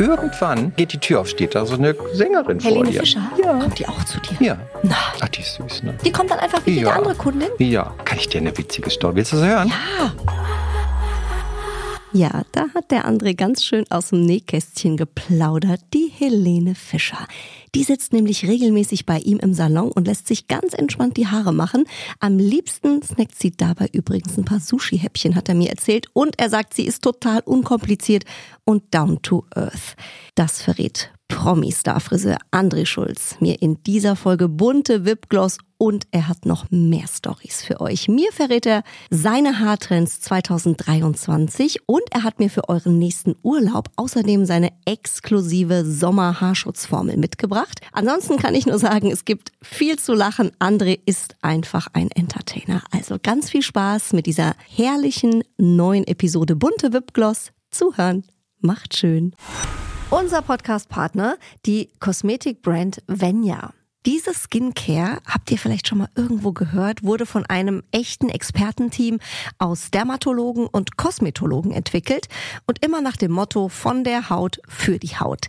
irgendwann geht die Tür auf, steht da so eine Sängerin Helene vor dir. Fischer? Ja. Kommt die auch zu dir? Ja. Na, Ach, die ist süß, ne? die kommt dann einfach wie jede Ja. andere Kundin? Ja. Kann ich dir eine witzige Story? Willst du das hören? Ja. Ja, da hat der André ganz schön aus dem Nähkästchen geplaudert, die Helene Fischer. Die sitzt nämlich regelmäßig bei ihm im Salon und lässt sich ganz entspannt die Haare machen. Am liebsten snackt sie dabei übrigens ein paar Sushi-Häppchen, hat er mir erzählt. Und er sagt, sie ist total unkompliziert und down to earth. Das verrät Promi-Star-Friseur André Schulz mir in dieser Folge bunte Wipgloss und er hat noch mehr Stories für euch. Mir verrät er seine Haartrends 2023 und er hat mir für euren nächsten Urlaub außerdem seine exklusive Sommer-Haarschutzformel mitgebracht. Ansonsten kann ich nur sagen, es gibt viel zu lachen. André ist einfach ein Entertainer. Also ganz viel Spaß mit dieser herrlichen neuen Episode bunte Wipgloss. Zuhören macht schön. Unser Podcast-Partner, die Kosmetikbrand Venya. Diese Skincare, habt ihr vielleicht schon mal irgendwo gehört, wurde von einem echten Expertenteam aus Dermatologen und Kosmetologen entwickelt und immer nach dem Motto von der Haut für die Haut.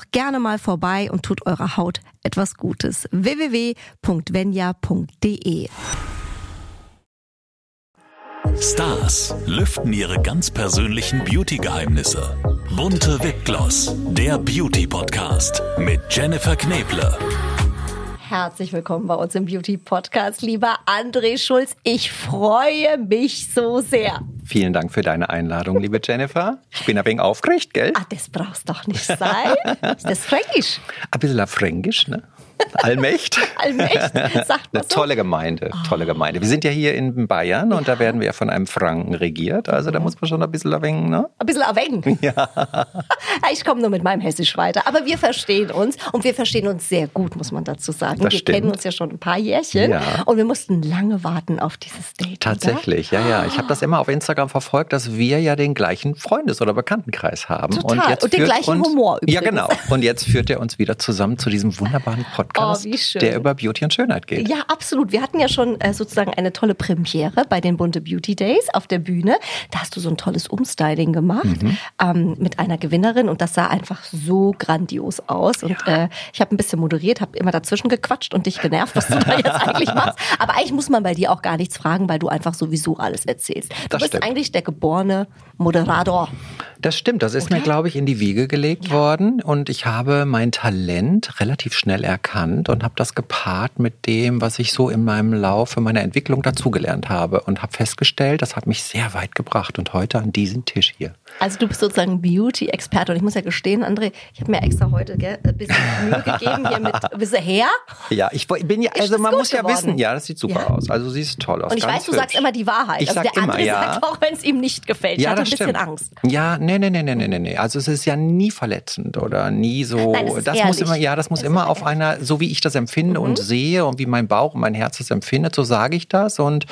gerne mal vorbei und tut eurer Haut etwas Gutes. www.venya.de Stars lüften ihre ganz persönlichen Beauty-Geheimnisse. Bunte Wipgloss, der Beauty-Podcast mit Jennifer Kneble. Herzlich willkommen bei uns im Beauty Podcast, lieber André Schulz. Ich freue mich so sehr. Vielen Dank für deine Einladung, liebe Jennifer. Ich bin ein wenig aufgeregt, gell? Ah, das brauchst doch nicht sein. Ist das fränkisch? Ein bisschen fränkisch, ne? Allmächt. Allmächt, sagt man Eine so. tolle Gemeinde, tolle Gemeinde. Wir sind ja hier in Bayern und da werden wir ja von einem Franken regiert. Also da muss man schon ein bisschen wenig, ne? Ein bisschen erwägen. Ja. Ich komme nur mit meinem Hessisch weiter. Aber wir verstehen uns und wir verstehen uns sehr gut, muss man dazu sagen. Das wir stimmt. kennen uns ja schon ein paar Jährchen Ja. und wir mussten lange warten auf dieses Date. Tatsächlich, ja, ja. Ich habe das immer auf Instagram verfolgt, dass wir ja den gleichen Freundes- oder Bekanntenkreis haben. Total. Und den führt gleichen uns, Humor Ja, übrigens. genau. Und jetzt führt er uns wieder zusammen zu diesem wunderbaren Podcast, Oh, wie schön. der über Beauty und Schönheit geht. Ja, absolut. Wir hatten ja schon äh, sozusagen eine tolle Premiere bei den Bunte Beauty Days auf der Bühne. Da hast du so ein tolles Umstyling gemacht Mhm. ähm, mit einer Gewinnerin und das sah einfach so grandios aus. Und äh, ich habe ein bisschen moderiert, habe immer dazwischen gequatscht und dich genervt, was du da jetzt eigentlich machst. Aber eigentlich muss man bei dir auch gar nichts fragen, weil du einfach sowieso alles erzählst. Du Das bist stimmt. eigentlich der geborene Moderator. Das stimmt, das ist mir, Oder? glaube ich, in die Wiege gelegt worden und ich habe mein Talent relativ schnell erkannt und habe das gepaart mit dem, was ich so in meinem Laufe meiner Entwicklung dazugelernt habe und habe festgestellt, das hat mich sehr weit gebracht und heute an diesen Tisch hier. Also du bist sozusagen Beauty-Experte und ich muss ja gestehen, André, ich habe mir extra heute gell, ein bisschen Mühe gegeben hier mit bisschen her. Ja, ich bin ja, also das man muss ja geworden? wissen, ja, das sieht super Ja. aus. Also siehst toll aus. Und ich weiß, du sagst hübsch. immer die Wahrheit. Ich also sag der immer, andere ja. sagt auch, wenn es ihm nicht gefällt. Ich Ja, hatte ein das bisschen stimmt. Angst. Ja, nee, nee, nee, nee, nee, nee, nee. Also es ist ja nie verletzend oder nie so. Nein, das ehrlich. muss immer, ja, das muss Es immer auf einer, so wie ich das empfinde und sehe und wie mein Bauch und mein Herz es empfindet, so sage ich das und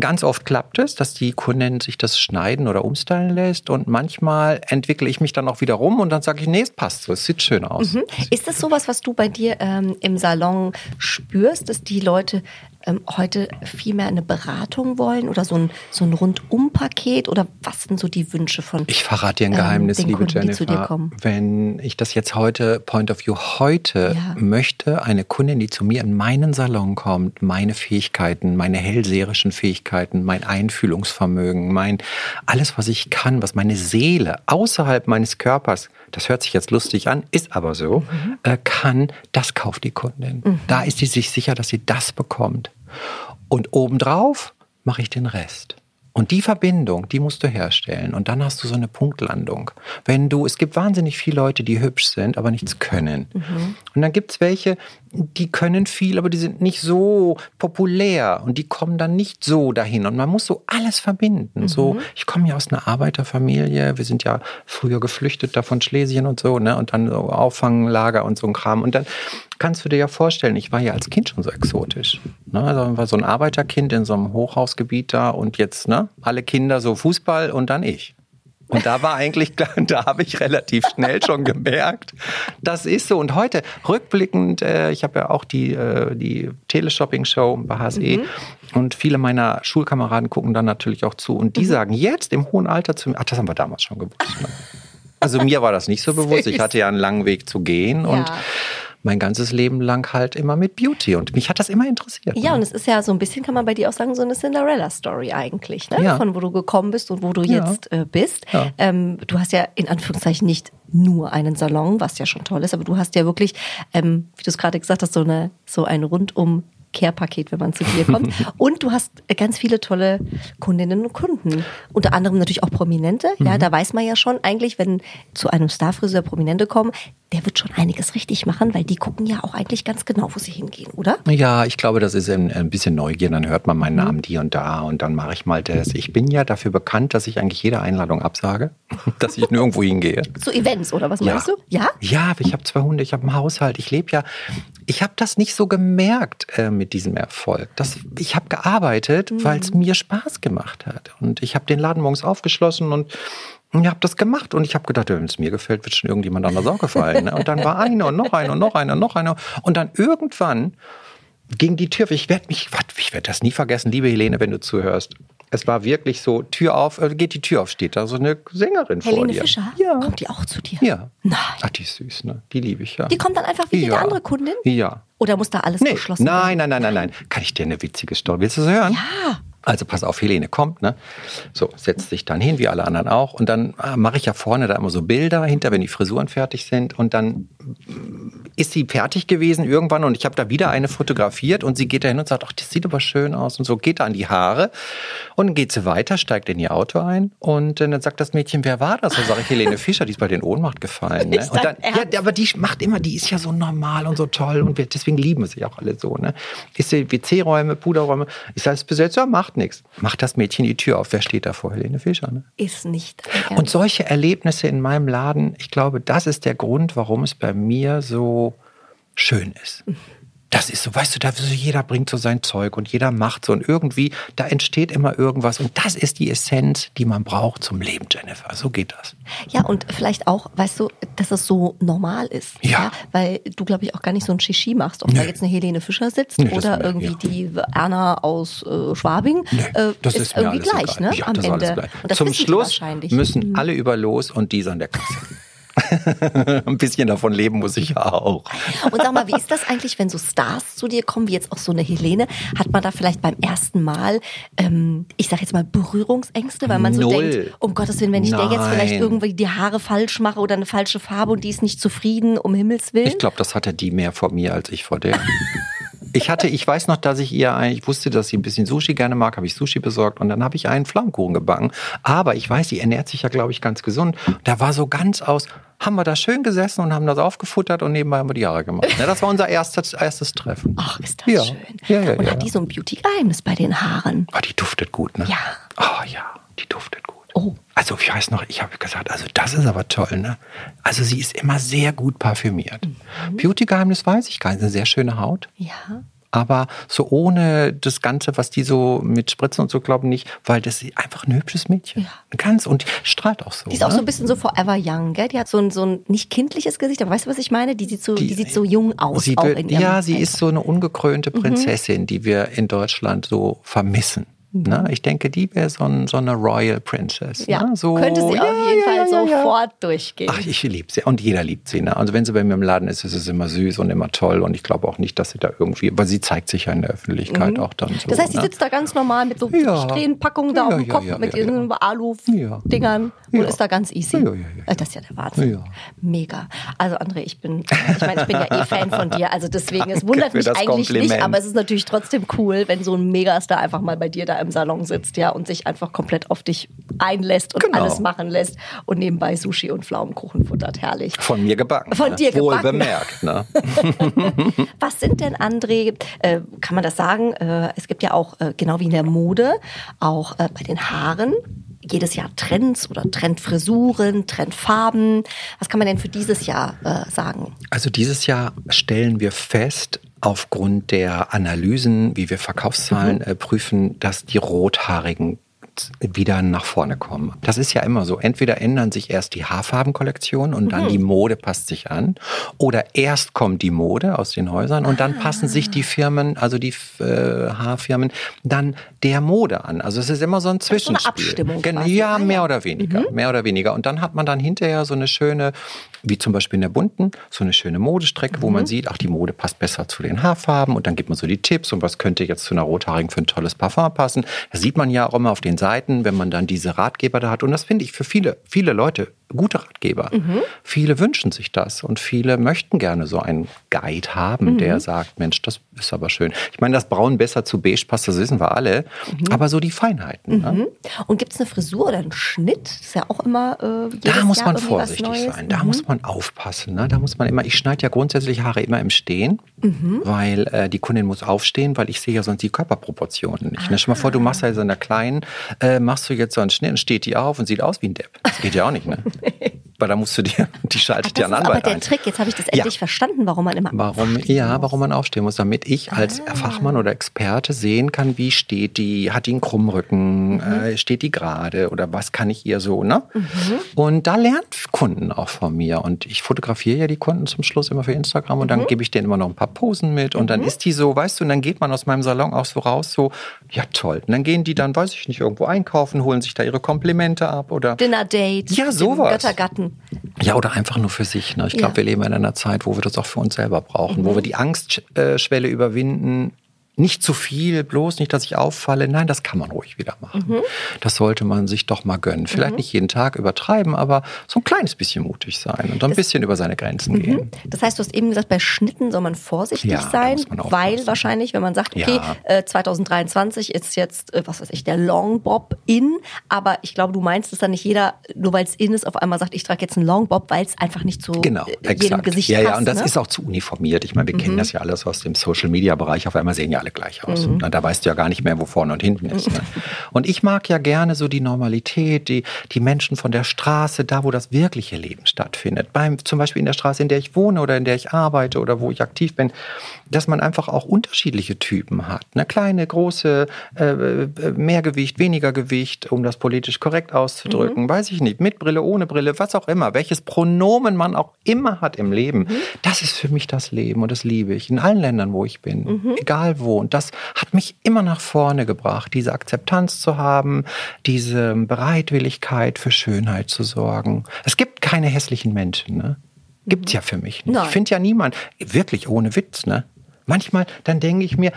Ganz oft klappt es, dass die Kundin sich das schneiden oder umstylen lässt und manchmal entwickle ich mich dann auch wieder rum und dann sage ich, nee, es passt so, es sieht schön aus. Mhm. Ist das sowas, was du bei dir ähm, im Salon spürst, dass die Leute ähm, heute viel mehr eine Beratung wollen oder so ein, so ein Rundum-Paket oder was sind so die Wünsche von Ich verrate dir ein ähm, Geheimnis, den liebe Kunden, Jennifer. Wenn ich das jetzt heute, Point of View heute, Ja. möchte eine Kundin, die zu mir in meinen Salon kommt, meine Fähigkeiten, meine hellseherischen Fähigkeiten, mein Einfühlungsvermögen, mein alles, was ich kann, was meine Seele außerhalb meines Körpers, das hört sich jetzt lustig an, ist aber so, Mhm. äh, kann, das kauft die Kundin. Da ist sie sich sicher, dass sie das bekommt. Und obendrauf mache ich den Rest. Und die Verbindung, die musst du herstellen. Und dann hast du so eine Punktlandung. Wenn du, es gibt wahnsinnig viele Leute, die hübsch sind, aber nichts können. Und dann gibt es welche, die können viel, aber die sind nicht so populär und die kommen dann nicht so dahin. Und man muss so alles verbinden. Mhm. So, ich komme ja aus einer Arbeiterfamilie, wir sind ja früher geflüchtet da von Schlesien und so, ne? Und dann so Auffanglager und so ein Kram. Und dann kannst du dir ja vorstellen, ich war ja als Kind schon so exotisch. Ne? Also war so ein Arbeiterkind in so einem Hochhausgebiet da und jetzt, ne, alle Kinder so Fußball und dann ich. Und da war eigentlich, da habe ich relativ schnell schon gemerkt, das ist so. Und heute rückblickend, äh, ich habe ja auch die, äh, die Teleshopping-Show bei HSE mhm. und viele meiner Schulkameraden gucken dann natürlich auch zu. Und die mhm. sagen jetzt im hohen Alter zu mir, ach, das haben wir damals schon gewusst. Also mir war das nicht so bewusst. Ich hatte ja einen langen Weg zu gehen ja. und mein ganzes Leben lang halt immer mit Beauty und mich hat das immer interessiert. Ja, ne? und es ist ja so ein bisschen, kann man bei dir auch sagen, so eine Cinderella-Story eigentlich, ne? Ja. von wo du gekommen bist und wo du ja. jetzt äh, bist. Ja. Ähm, du hast ja in Anführungszeichen nicht nur einen Salon, was ja schon toll ist, aber du hast ja wirklich, ähm, wie du es gerade gesagt hast, so, eine, so ein rundum Care-Paket, wenn man zu dir kommt. Und du hast ganz viele tolle Kundinnen und Kunden. Unter anderem natürlich auch Prominente. Ja, mhm. da weiß man ja schon eigentlich, wenn zu einem Starfriseur Prominente kommen, der wird schon einiges richtig machen, weil die gucken ja auch eigentlich ganz genau, wo sie hingehen, oder? Ja, ich glaube, das ist ein, ein bisschen Neugier. Dann hört man meinen mhm. Namen die und da und dann mache ich mal das. Ich bin ja dafür bekannt, dass ich eigentlich jede Einladung absage, dass ich nirgendwo hingehe. Zu Events oder was meinst ja. du? Ja? Ja, ich habe zwei Hunde, ich habe einen Haushalt, ich lebe ja. Ich habe das nicht so gemerkt äh, mit diesem Erfolg. Das, ich habe gearbeitet, mhm. weil es mir Spaß gemacht hat. Und ich habe den Laden morgens aufgeschlossen und ich habe das gemacht und ich habe gedacht, wenn es mir gefällt, wird schon irgendjemand anders auch gefallen. Ne? Und dann war eine und noch eine und noch eine und noch eine. Und dann irgendwann ging die Tür. Ich werde mich, ich werde das nie vergessen, liebe Helene, wenn du zuhörst. Es war wirklich so, Tür auf, äh, geht die Tür auf, steht da so eine Sängerin Helene vor dir. Helene Fischer? Ja. Kommt die auch zu dir? Ja. Nein. Ach, die ist süß, ne? Die liebe ich, ja. Die kommt dann einfach wie jede andere Kundin? Ja. Oder muss da alles nee. geschlossen nein, werden? Nein, nein, nein, nein. Kann ich dir eine witzige Story? Willst du sie hören? Ja. Also pass auf, Helene kommt, ne? So, setzt sich dann hin, wie alle anderen auch. Und dann äh, mache ich ja vorne da immer so Bilder hinter, wenn die Frisuren fertig sind. Und dann ist sie fertig gewesen irgendwann und ich habe da wieder eine fotografiert und sie geht da hin und sagt, ach, das sieht aber schön aus und so, geht da an die Haare und dann geht sie weiter, steigt in ihr Auto ein und dann sagt das Mädchen, wer war das? Dann sage ich, Helene Fischer, die ist bei den Ohnmacht gefallen. Ne? Und dann, ja, aber die macht immer, die ist ja so normal und so toll und wir, deswegen lieben wir sie auch alle so. Ne? Ist sie WC-Räume, Puderräume? Ich sage, es besetzt, ja, macht nichts. Macht das Mädchen die Tür auf. Wer steht da vor Helene Fischer? Ne? Ist nicht. Und solche Erlebnisse in meinem Laden, ich glaube, das ist der Grund, warum es bei mir so schön ist. Das ist so, weißt du, da so jeder bringt so sein Zeug und jeder macht so und irgendwie, da entsteht immer irgendwas und das ist die Essenz, die man braucht zum Leben, Jennifer. So geht das. Ja, und vielleicht auch, weißt du, dass es so normal ist. Ja. ja weil du, glaube ich, auch gar nicht so ein Shishi machst, ob Nö. da jetzt eine Helene Fischer sitzt Nö, oder irgendwie ja. die Erna aus äh, Schwabing. Nö, äh, das ist, ist irgendwie gleich, egal. ne? Ja, Am Ende. Zum Schluss müssen mhm. alle über los und diese an der Kasse. ein bisschen davon leben muss ich ja auch. Und sag mal, wie ist das eigentlich, wenn so Stars zu dir kommen, wie jetzt auch so eine Helene? Hat man da vielleicht beim ersten Mal, ähm, ich sag jetzt mal, Berührungsängste, weil man so Null. denkt, um Gottes Willen, wenn ich der jetzt vielleicht irgendwie die Haare falsch mache oder eine falsche Farbe und die ist nicht zufrieden, um Himmels Willen? Ich glaube, das hatte die mehr vor mir als ich vor der. Ich hatte, ich weiß noch, dass ich ihr eigentlich wusste, dass sie ein bisschen Sushi gerne mag, habe ich Sushi besorgt und dann habe ich einen Flammkuchen gebacken. Aber ich weiß, sie ernährt sich ja, glaube ich, ganz gesund. Da war so ganz aus, haben wir da schön gesessen und haben das aufgefuttert und nebenbei haben wir die Haare gemacht. Ja, das war unser erstes, erstes Treffen. Ach, ist das ja. schön. Ja, ja, und ja. hat die so ein Beauty-Geheimnis bei den Haaren? Oh, die duftet gut, ne? Ja. Oh ja, die duftet gut. Oh. Also ich weiß noch, ich habe gesagt, also das ist aber toll, ne? Also sie ist immer sehr gut parfümiert. Mhm. Beauty-Geheimnis weiß ich gar nicht. Eine sehr schöne Haut. Ja aber so ohne das Ganze, was die so mit Spritzen und so glauben, nicht, weil das ist einfach ein hübsches Mädchen. Ja. Ganz und strahlt auch so. Die ist ne? auch so ein bisschen so forever young, gell? Die hat so ein, so ein nicht kindliches Gesicht, aber weißt du, was ich meine? Die sieht so, die, die sieht so jung aus. Sie wird, ja, sie Alter. ist so eine ungekrönte mhm. Prinzessin, mhm. die wir in Deutschland so vermissen. Ne? Ich denke, die wäre so, ein, so, eine Royal Princess. Ja, ne? so, könnte sie ja, auf jeden ja, Fall sofort durchgehen. Ach, ich liebe sie. Und jeder liebt sie. Ne? Also wenn sie bei mir im Laden ist, ist es immer süß und immer toll. Und ich glaube auch nicht, dass sie da irgendwie, aber sie zeigt sich ja in der Öffentlichkeit mhm. auch dann so. Das heißt, sie ne? sitzt da ganz normal mit so ja. Strähnenpackungen da auf dem Kopf, mit diesen Alu-Dingern und ist da ganz easy. Äh, das ist ja der Wahnsinn. Mega. Also André, ich bin, ich meine, ich bin ja eh Fan von dir. Also deswegen, es wundert mich eigentlich Kompliment. nicht, aber es ist natürlich trotzdem cool, wenn so ein Megastar einfach mal bei dir da im Salon sitzt, ja, und sich einfach komplett auf dich einlässt und Genau. alles machen lässt und nebenbei Sushi und Pflaumenkuchen futtert. Herrlich. Von mir gebacken. Von ne? dir Wohl gebacken. bemerkt, ne? Was sind denn, André, äh, kann man das sagen? Äh, es gibt ja auch, äh, genau wie in der Mode, auch äh, bei den Haaren jedes Jahr Trends oder Trendfrisuren, Trendfarben. Was kann man denn für dieses Jahr äh, sagen? Also dieses Jahr stellen wir fest, aufgrund der Analysen, wie wir Verkaufszahlen äh, prüfen, dass die Rothaarigen wieder nach vorne kommen. Das ist ja immer so. Entweder ändern sich erst die Haarfarbenkollektion und dann die Mode passt sich an. Oder erst kommt die Mode aus den Häusern und dann passen sich die Firmen, also die äh, Haarfirmen, dann der Mode an. Also es ist immer so ein ist so eine Zwischenspiel. Abstimmung quasi. Ja, Ah, ja. mehr oder weniger. Mehr oder weniger. Und dann hat man dann hinterher so eine schöne, wie zum Beispiel in der bunten, so eine schöne Modestrecke, wo man sieht, ach, die Mode passt besser zu den Haarfarben und dann gibt man so die Tipps und was könnte jetzt zu einer Rothaarigen für ein tolles Parfum passen. Das sieht man ja auch immer auf den Seiten, wenn man dann diese Ratgeber da hat. Und das finde ich für viele, viele Leute gute Ratgeber. Viele wünschen sich das und viele möchten gerne so einen Guide haben, der sagt, Mensch, das ist aber schön. Ich meine, dass Braun besser zu Beige passt, das wissen wir alle. Aber so die Feinheiten. Ne? Und gibt es eine Frisur oder einen Schnitt? Das ist ja auch immer äh, Da muss Jahr man vorsichtig sein. Da Mhm. muss man aufpassen. Ne? Da muss man immer. Ich schneide ja grundsätzlich Haare immer im Stehen, Mhm. weil äh, die Kundin muss aufstehen, weil ich sehe ja sonst die Körperproportionen nicht. Ne? Stell mal vor, du machst ja so einer kleinen, äh, machst du jetzt so einen Schnitt und steht die auf und sieht aus wie ein Depp. Das geht ja auch nicht, ne? morning. Weil da musst du dir, die schaltet ja ist einen aber Anwalt der ein. Trick. Jetzt habe ich das Ja. endlich verstanden, warum man immer Warum, ja, muss. warum man aufstehen muss, damit ich als Ah. Fachmann oder Experte sehen kann, wie steht die, hat die einen Krummrücken, Mhm. äh, steht die gerade oder was kann ich ihr so, ne? Und da lernt Kunden auch von mir und ich fotografiere ja die Kunden zum Schluss immer für Instagram und Mhm. dann gebe ich denen immer noch ein paar Posen mit und dann ist die so, weißt du, und dann geht man aus meinem Salon auch so raus, so, ja toll. Und dann gehen die dann, weiß ich nicht, irgendwo einkaufen, holen sich da ihre Komplimente ab oder Dinner-Date. Ja, mit dem sowas. Göttergatten. Ja, oder einfach nur für sich. Ne? Ich glaube, Ja. wir leben in einer Zeit, wo wir das auch für uns selber brauchen, wo wir die Angstschwelle überwinden. Nicht zu viel, bloß nicht, dass ich auffalle. Nein, das kann man ruhig wieder machen. Das sollte man sich doch mal gönnen. Vielleicht nicht jeden Tag übertreiben, aber so ein kleines bisschen mutig sein und so ein bisschen über seine Grenzen gehen. Das heißt, du hast eben gesagt, bei Schnitten soll man vorsichtig Ja, sein, man weil wahrscheinlich, wenn man sagt, okay, Ja. äh, 2023 ist jetzt, äh, was weiß ich, der Long Bob in, aber ich glaube, du meinst, dass dann nicht jeder, nur weil es in ist, auf einmal sagt, ich trage jetzt einen Long Bob, weil es einfach nicht zu Genau, jedem exakt. Gesicht ja, passt. ja, und das ne? ist auch zu uniformiert. Ich meine, wir kennen das ja alles aus dem Social-Media-Bereich. Auf einmal sehen ja alle gleich aus. Und da weißt du ja gar nicht mehr, wo vorne und hinten ist. Ne? Und ich mag ja gerne so die Normalität, die, die Menschen von der Straße, da wo das wirkliche Leben stattfindet. Beim, zum Beispiel in der Straße, in der ich wohne oder in der ich arbeite oder wo ich aktiv bin, dass man einfach auch unterschiedliche Typen hat. Eine kleine, große, äh, äh, mehr Gewicht, weniger Gewicht, um das politisch korrekt auszudrücken, weiß ich nicht, mit Brille, ohne Brille, was auch immer, welches Pronomen man auch immer hat im Leben. Das ist für mich das Leben und das liebe ich in allen Ländern, wo ich bin, egal wo. Und das hat mich immer nach vorne gebracht, diese Akzeptanz zu haben, diese Bereitwilligkeit für Schönheit zu sorgen. Es gibt keine hässlichen Menschen, ne? Gibt's ja für mich nicht. Nein. Ich finde ja niemand, wirklich ohne Witz, ne? Manchmal, dann denke ich mir,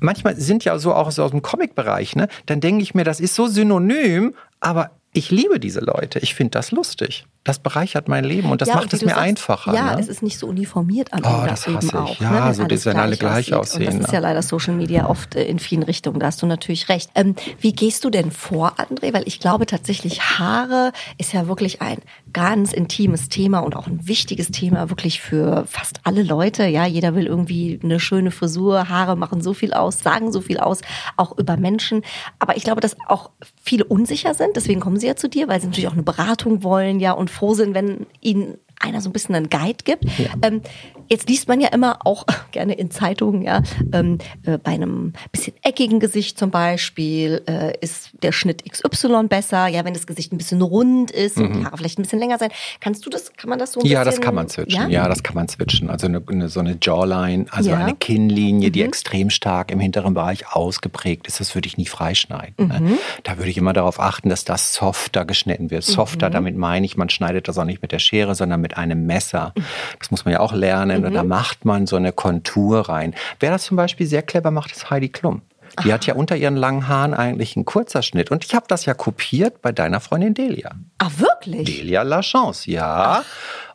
manchmal sind ja so auch so aus dem Comic-Bereich, ne? Dann denke ich mir, das ist so synonym, aber ich liebe diese Leute. Ich finde das lustig. Das bereichert mein Leben und das Ja, macht es mir sagst, einfacher. Ja, ne? es ist nicht so uniformiert am Oh, Ende das eben hasse ich. auch. Ja, ne, so, dass wenn alle gleich aussehen, Und das ne? ist ja leider Social Media oft äh, in vielen Richtungen. Da hast du natürlich recht. Ähm, wie gehst du denn vor, André? Weil ich glaube tatsächlich, Haare ist ja wirklich ein ganz intimes Thema und auch ein wichtiges Thema wirklich für fast alle Leute. Ja, jeder will irgendwie eine schöne Frisur. Haare machen so viel aus, sagen so viel aus, auch über Menschen. Aber ich glaube, dass auch viele unsicher sind. Deswegen kommen sie ja zu dir, weil sie natürlich auch eine Beratung wollen, ja, und froh sind, wenn ihnen einer so ein bisschen einen Guide gibt. Ähm, jetzt liest man ja immer auch gerne in Zeitungen, ja, ähm, äh, bei einem bisschen eckigen Gesicht zum Beispiel äh, ist der Schnitt XY besser. Ja, wenn das Gesicht ein bisschen rund ist und die Haare vielleicht ein bisschen länger sein. Kannst du das, kann man das so ein Mhm. Ja, bisschen? das kann man switchen. Ja, das kann man switchen. Also eine, eine, so eine Jawline, also Ja. Mhm. eine Kinnlinie, die extrem stark im hinteren Bereich ausgeprägt ist, das würde ich nie freischneiden. Ne? Mhm. Da würde ich immer darauf achten, dass das softer geschnitten wird. Softer, damit meine ich, man schneidet das auch nicht mit der Schere, sondern mit einem Messer. Das muss man ja auch lernen. Und da macht man so eine Kontur rein. Wer das zum Beispiel sehr clever macht, ist Heidi Klum. Die hat ja unter ihren langen Haaren eigentlich einen kurzer Schnitt. Und ich habe das ja kopiert bei deiner Freundin Delia. Ah, wirklich? Delia La Chance, ja.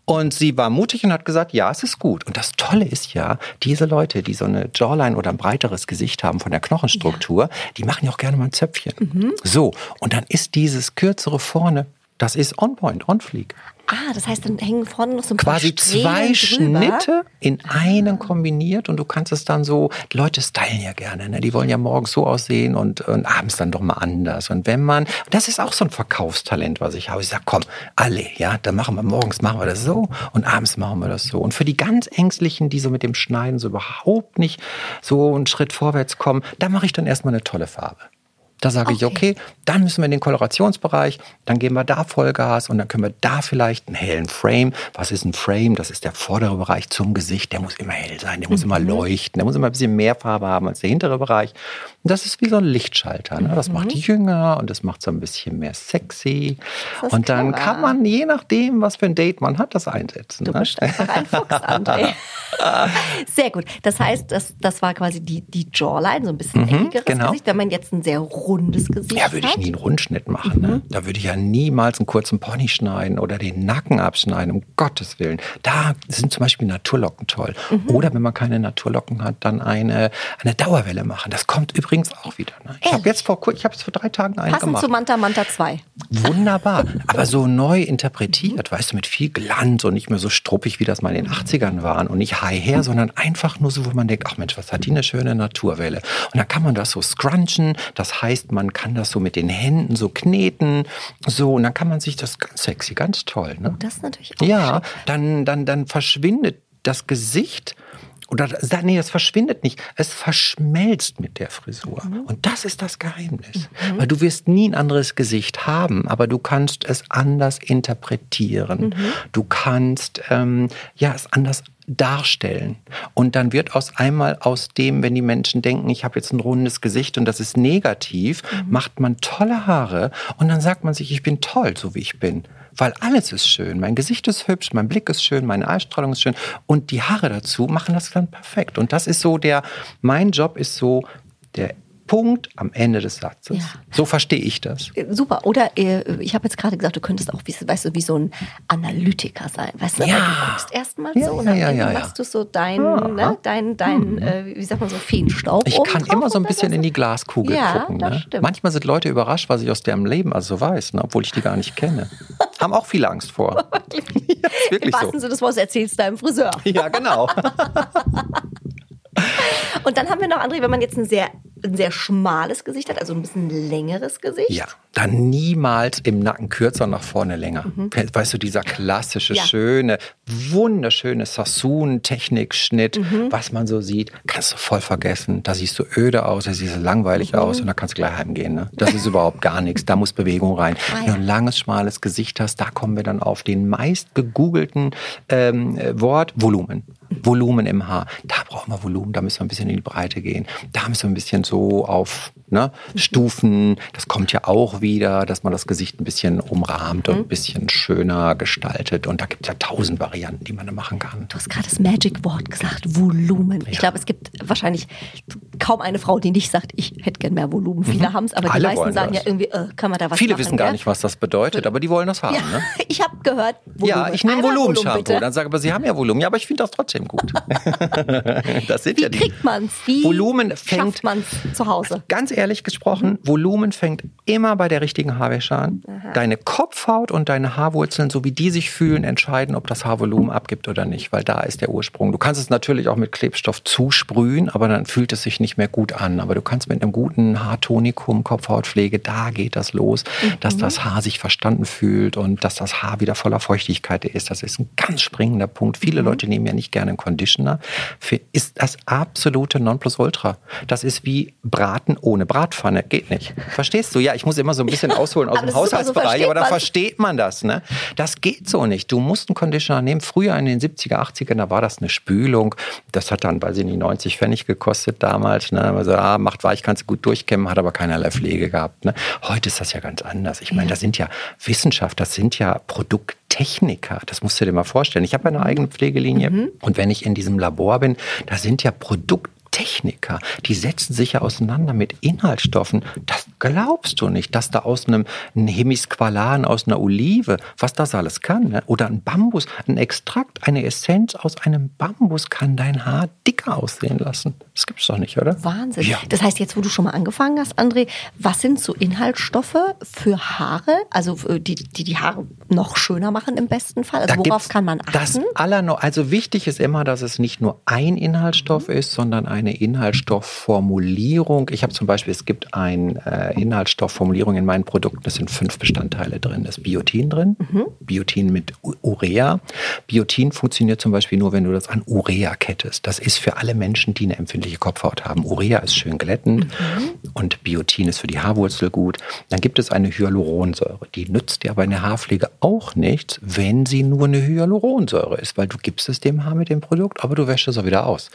Und sie war mutig und hat gesagt, ja, es ist gut. Und das Tolle ist ja, diese Leute, die so eine Jawline oder ein breiteres Gesicht haben von der Knochenstruktur, ja. die machen ja auch gerne mal ein Zöpfchen. Mhm. So, und dann ist dieses kürzere vorne, das ist on point, on fleek. Ah, das heißt, dann hängen vorne noch so ein Quasi paar zwei Schnitte in einen kombiniert und du kannst es dann so, Leute stylen ja gerne, ne? die wollen ja morgens so aussehen und, und abends dann doch mal anders. Und wenn man, das ist auch so ein Verkaufstalent, was ich habe. Ich sage, komm, alle, ja, dann machen wir morgens machen wir das so und abends machen wir das so. Und für die ganz Ängstlichen, die so mit dem Schneiden so überhaupt nicht so einen Schritt vorwärts kommen, da mache ich dann erstmal eine tolle Farbe. Da sage okay. ich, okay, dann müssen wir in den Kolorationsbereich, dann geben wir da Vollgas und dann können wir da vielleicht einen hellen Frame. Was ist ein Frame? Das ist der vordere Bereich zum Gesicht. Der muss immer hell sein, der muss mhm. immer leuchten, der muss immer ein bisschen mehr Farbe haben als der hintere Bereich. Und das ist wie so ein Lichtschalter. Ne? Das mhm. macht jünger und das macht so ein bisschen mehr sexy. Und dann clever. kann man, je nachdem, was für ein Date man hat, das einsetzen. Du ne? bist einfach ein Fuchs, André. Sehr gut. Das heißt, das, das war quasi die, die Jawline, so ein bisschen mhm, eckigeres genau. Gesicht. Wenn man jetzt ein sehr rundes Gesicht Ja, würde ich nie einen Rundschnitt machen. Ne? Mhm. Ne? Da würde ich ja niemals einen kurzen Pony schneiden oder den Nacken abschneiden, um Gottes Willen. Da sind zum Beispiel Naturlocken toll. Mhm. Oder wenn man keine Naturlocken hat, dann eine, eine Dauerwelle machen. Das kommt übrigens auch wieder. Ne? Ich habe jetzt vor, ich habe es vor drei Tagen einen Passend gemacht. zu Manta Manta 2. Wunderbar. Aber so neu interpretiert, weißt du, mit viel Glanz und nicht mehr so struppig, wie das mal in den 80ern waren und nicht high hair, sondern einfach nur so, wo man denkt, ach Mensch, was hat die eine schöne Naturwelle. Und dann kann man das so scrunchen. Das heißt, man kann das so mit den Händen so kneten. So, und dann kann man sich das ganz sexy, ganz toll. Ne? Das ist natürlich auch Ja, dann, dann, dann verschwindet das Gesicht oder nee, das verschwindet nicht. Es verschmelzt mit der Frisur. Mhm. Und das ist das Geheimnis. Mhm. Weil du wirst nie ein anderes Gesicht haben, aber du kannst es anders interpretieren. Mhm. Du kannst ähm, ja es anders darstellen. Und dann wird aus einmal aus dem, wenn die Menschen denken, ich habe jetzt ein rundes Gesicht und das ist negativ, mhm. macht man tolle Haare und dann sagt man sich, ich bin toll, so wie ich bin weil alles ist schön. Mein Gesicht ist hübsch, mein Blick ist schön, meine Ausstrahlung ist schön und die Haare dazu machen das dann perfekt. Und das ist so der, mein Job ist so der Punkt am Ende des Satzes. Ja. So verstehe ich das. Äh, super. Oder äh, ich habe jetzt gerade gesagt, du könntest auch, wie, weißt du, wie so ein Analytiker sein. Weißt du, ja. du guckst erstmal ja, so und dann ja, ja, machst du so dein, ah, ne, dein, dein, mhm. äh, wie sagt man so, Feenstaub. Ich kann immer so ein bisschen in die Glaskugel gucken. Ne? Manchmal sind Leute überrascht, was ich aus deren Leben also weiß, ne, obwohl ich die gar nicht kenne. Haben auch viele Angst vor. wirklich? Ja, wirklich Im wahrsten so. Sinne des Wortes erzählst deinem Friseur. Ja, genau. Und dann haben wir noch, André, wenn man jetzt ein sehr, ein sehr schmales Gesicht hat, also ein bisschen längeres Gesicht. Ja, dann niemals im Nacken kürzer nach vorne länger. Mhm. Weißt du, dieser klassische, ja. schöne, wunderschöne Sassoon-Technikschnitt, mhm. was man so sieht, kannst du voll vergessen. Da siehst du öde aus, da siehst du langweilig mhm. aus und da kannst du gleich heimgehen. Ne? Das ist überhaupt gar nichts. Da muss Bewegung rein. Ah, ja. Wenn du ein langes, schmales Gesicht hast, da kommen wir dann auf den meist gegoogelten ähm, Wort Volumen. Volumen im Haar. Da brauchen wir Volumen, da müssen wir ein bisschen in die Breite gehen. Da müssen wir ein bisschen so auf ne, Stufen. Das kommt ja auch wieder, dass man das Gesicht ein bisschen umrahmt und ein bisschen schöner gestaltet. Und da gibt es ja tausend Varianten, die man da machen kann. Du hast gerade das Magic-Wort gesagt, Volumen. Ja. Ich glaube, es gibt wahrscheinlich kaum eine Frau, die nicht sagt, ich hätte gern mehr Volumen. Viele mhm. haben es, aber Alle die meisten sagen das. ja irgendwie, äh, kann man da was Viele machen, wissen gar nicht, was das bedeutet, aber die wollen das haben. Ja. Ne? Ich habe gehört, Volumen. Ja, ich nehme Volumenshampoo. Dann sage ich, aber Sie haben ja Volumen. Ja, aber ich finde das trotzdem gut. das sind Wie ja die. kriegt man es? Wie Volumen fängt, schafft man es zu Hause? Ganz ehrlich gesprochen, mhm. Volumen fängt immer bei der richtigen Haarwäsche an. Aha. Deine Kopfhaut und deine Haarwurzeln, so wie die sich fühlen, entscheiden, ob das Haarvolumen abgibt oder nicht, weil da ist der Ursprung. Du kannst es natürlich auch mit Klebstoff zusprühen, aber dann fühlt es sich nicht mehr gut an. Aber du kannst mit einem guten Haartonikum, Kopfhautpflege, da geht das los, mhm. dass das Haar sich verstanden fühlt und dass das Haar wieder voller Feuchtigkeit ist. Das ist ein ganz springender Punkt. Viele mhm. Leute nehmen ja nicht gerne einen Conditioner. Für ist das absolute Nonplusultra. Das ist wie Braten ohne Bratpfanne. Geht nicht. Verstehst du? Ja, ich muss immer so ein bisschen ausholen aus dem Haushaltsbereich, so aber da versteht man das. Ne? Das geht so nicht. Du musst einen Conditioner nehmen. Früher in den 70er, 80er, da war das eine Spülung. Das hat dann, weiß ich nicht, 90 Pfennig gekostet damals. Ne? Also, ah, macht weich, kannst du gut durchkämmen, hat aber keinerlei Pflege gehabt. Ne? Heute ist das ja ganz anders. Ich meine, das sind ja Wissenschaft, das sind ja Produkttechniker. Das musst du dir mal vorstellen. Ich habe eine eigene Pflegelinie mhm. und wenn ich in diesem Labor bin, da sind ja Produkttechniker, die setzen sich ja auseinander mit Inhaltsstoffen. Das, glaubst du nicht, dass da aus einem ein Hemisqualan, aus einer Olive, was das alles kann, ne? oder ein Bambus, ein Extrakt, eine Essenz aus einem Bambus kann dein Haar dicker aussehen lassen. Das gibt's doch nicht, oder? Wahnsinn. Ja. Das heißt, jetzt, wo du schon mal angefangen hast, André, was sind so Inhaltsstoffe für Haare, also äh, die die, die Haare noch schöner machen im besten Fall? Also Da worauf kann man achten? Das allerno also wichtig ist immer, dass es nicht nur ein Inhaltsstoff Mhm. ist, sondern eine Inhaltsstoffformulierung. Ich habe zum Beispiel, es gibt eine äh, Inhaltsstoffformulierung in meinen Produkten, das sind fünf Bestandteile drin. Da ist Biotin drin, Mhm. Biotin mit Urea. Biotin funktioniert zum Beispiel nur, wenn du das an Urea kettest. Das ist für alle Menschen, die eine empfindliche Kopfhaut haben. Urea ist schön glättend Mhm. und Biotin ist für die Haarwurzel gut. Dann gibt es eine Hyaluronsäure. Die nützt dir aber in der Haarpflege auch nichts, wenn sie nur eine Hyaluronsäure ist, weil du gibst es dem Haar mit dem Produkt, aber du wäschst es auch wieder aus.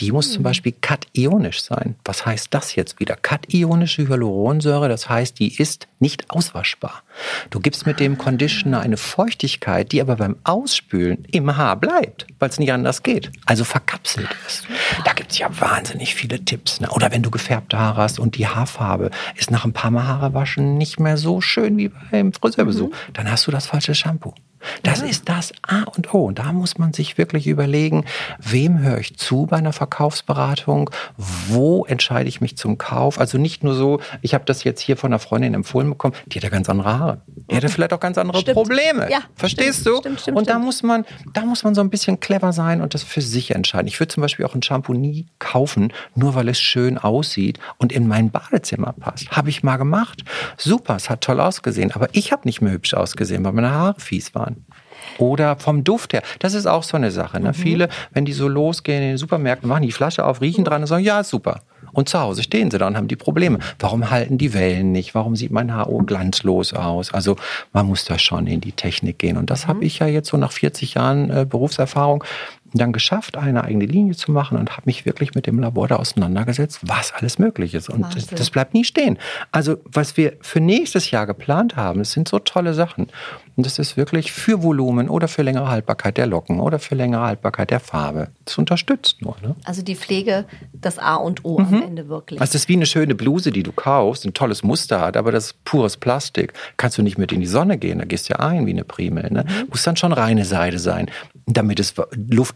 Die muss zum Beispiel kationisch sein. Was heißt das jetzt wieder? Kationische Hyaluronsäure, das heißt, die ist nicht auswaschbar. Du gibst mit dem Conditioner eine Feuchtigkeit, die aber beim Ausspülen im Haar bleibt, weil es nicht anders geht. Also verkapselt ist. Da gibt es ja wahnsinnig viele Tipps. Ne? Oder wenn du gefärbte Haare hast und die Haarfarbe ist nach ein paar Mal Haare waschen nicht mehr so schön wie beim Friseurbesuch, dann hast du das falsche Shampoo. Das ist das A und O. Und da muss man sich wirklich überlegen, wem höre ich zu bei einer Verkaufsberatung? Wo entscheide ich mich zum Kauf? Also nicht nur so, ich habe das jetzt hier von einer Freundin empfohlen bekommen, die hatte ganz andere Haare. Die hatte vielleicht auch ganz andere Stimmt. Probleme. Ja, Verstehst stimmt, du? stimmt, stimmt, und da muss man, da muss man so ein bisschen clever sein und das für sich entscheiden. Ich würde zum Beispiel auch ein Shampoo nie kaufen, nur weil es schön aussieht und in mein Badezimmer passt. Habe ich mal gemacht. Super, es hat toll ausgesehen, aber ich habe nicht mehr hübsch ausgesehen, weil meine Haare fies waren. Oder vom Duft her. Das ist auch so eine Sache. Mhm. Ne? Viele, wenn die so losgehen in den Supermärkten, machen die Flasche auf, riechen dran und sagen, ja, super. Und zu Hause stehen sie da und haben die Probleme. Warum halten die Wellen nicht? Warum sieht mein Haar oh, glanzlos aus? Also man muss da schon in die Technik gehen. Und das Mhm. habe ich ja jetzt so nach 40 Jahren äh, Berufserfahrung dann geschafft, eine eigene Linie zu machen und habe mich wirklich mit dem Labor da auseinandergesetzt, was alles möglich ist. Und das, das bleibt nie stehen. Also was wir für nächstes Jahr geplant haben, das sind so tolle Sachen. Und das ist wirklich für Volumen oder für längere Haltbarkeit der Locken oder für längere Haltbarkeit der Farbe. Das unterstützt nur. Ne? also die Pflege, das A und O am Ende wirklich. Also das ist wie eine schöne Bluse, die du kaufst, ein tolles Muster hat, aber das ist pures Plastik. Kannst du nicht mit in die Sonne gehen, da gehst du ja ein wie eine Primel. Ne? Muss dann schon reine Seide sein, damit es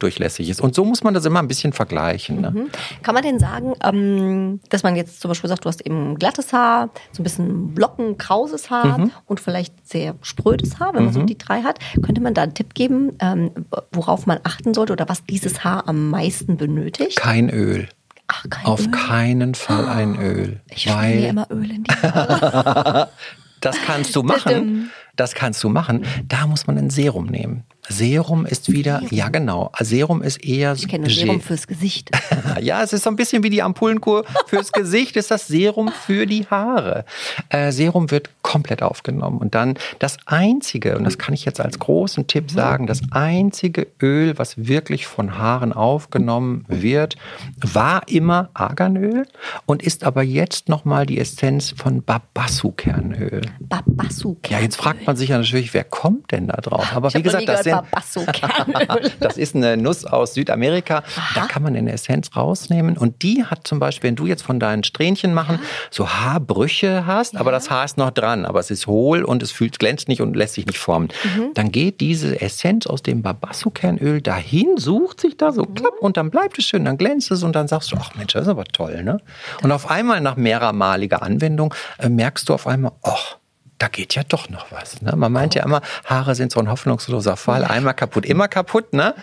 luftdurchlässig ist. Und so muss man das immer ein bisschen vergleichen. Ne? Kann man denn sagen, ähm, dass man jetzt zum Beispiel sagt, du hast eben glattes Haar, so ein bisschen Blocken, krauses Haar Mhm. und vielleicht sehr sprödes Haar, wenn man so die drei hat. Könnte man da einen Tipp geben, ähm, worauf man achten sollte oder was dieses Haar am meisten benötigt? Kein Öl. Ach, kein Auf Öl. keinen Fall ein Öl. Ich schmier weil immer Öl in die Haare. das kannst du machen. Das kannst du machen. Da muss man ein Serum nehmen. Serum ist wieder, ja genau, Serum ist eher Ich kenne Serum fürs Gesicht. Ja, es ist so ein bisschen wie die Ampullenkur fürs Gesicht, ist das Serum für die Haare. Äh, Serum wird komplett aufgenommen. Und dann das einzige, und das kann ich jetzt als großen Tipp sagen, das einzige Öl, was wirklich von Haaren aufgenommen wird, war immer Arganöl und ist aber jetzt nochmal die Essenz von Babassu-Kernöl. Babasu. Ja, jetzt fragt man sich ja natürlich, wer kommt denn da drauf? Aber Ich wie gesagt, das sind, das ist eine Nuss aus Südamerika. Da kann man eine Essenz rausnehmen. Und die hat zum Beispiel, wenn du jetzt von deinen Strähnchen machen, so Haarbrüche hast, aber das Haar ist noch dran, aber es ist hohl und es fühlt, glänzt nicht und lässt sich nicht formen. Mhm. Dann geht diese Essenz aus dem Babassu-Kernöl dahin, sucht sich da so Mhm. klapp und dann bleibt es schön, dann glänzt es und dann sagst du, ach Mensch, das ist aber toll, ne? Und auf einmal nach mehrermaliger Anwendung äh, merkst du auf einmal, ach, da geht ja doch noch was. Ne? Man meint ja immer, Haare sind so ein hoffnungsloser Fall. Einmal kaputt, immer kaputt, ne?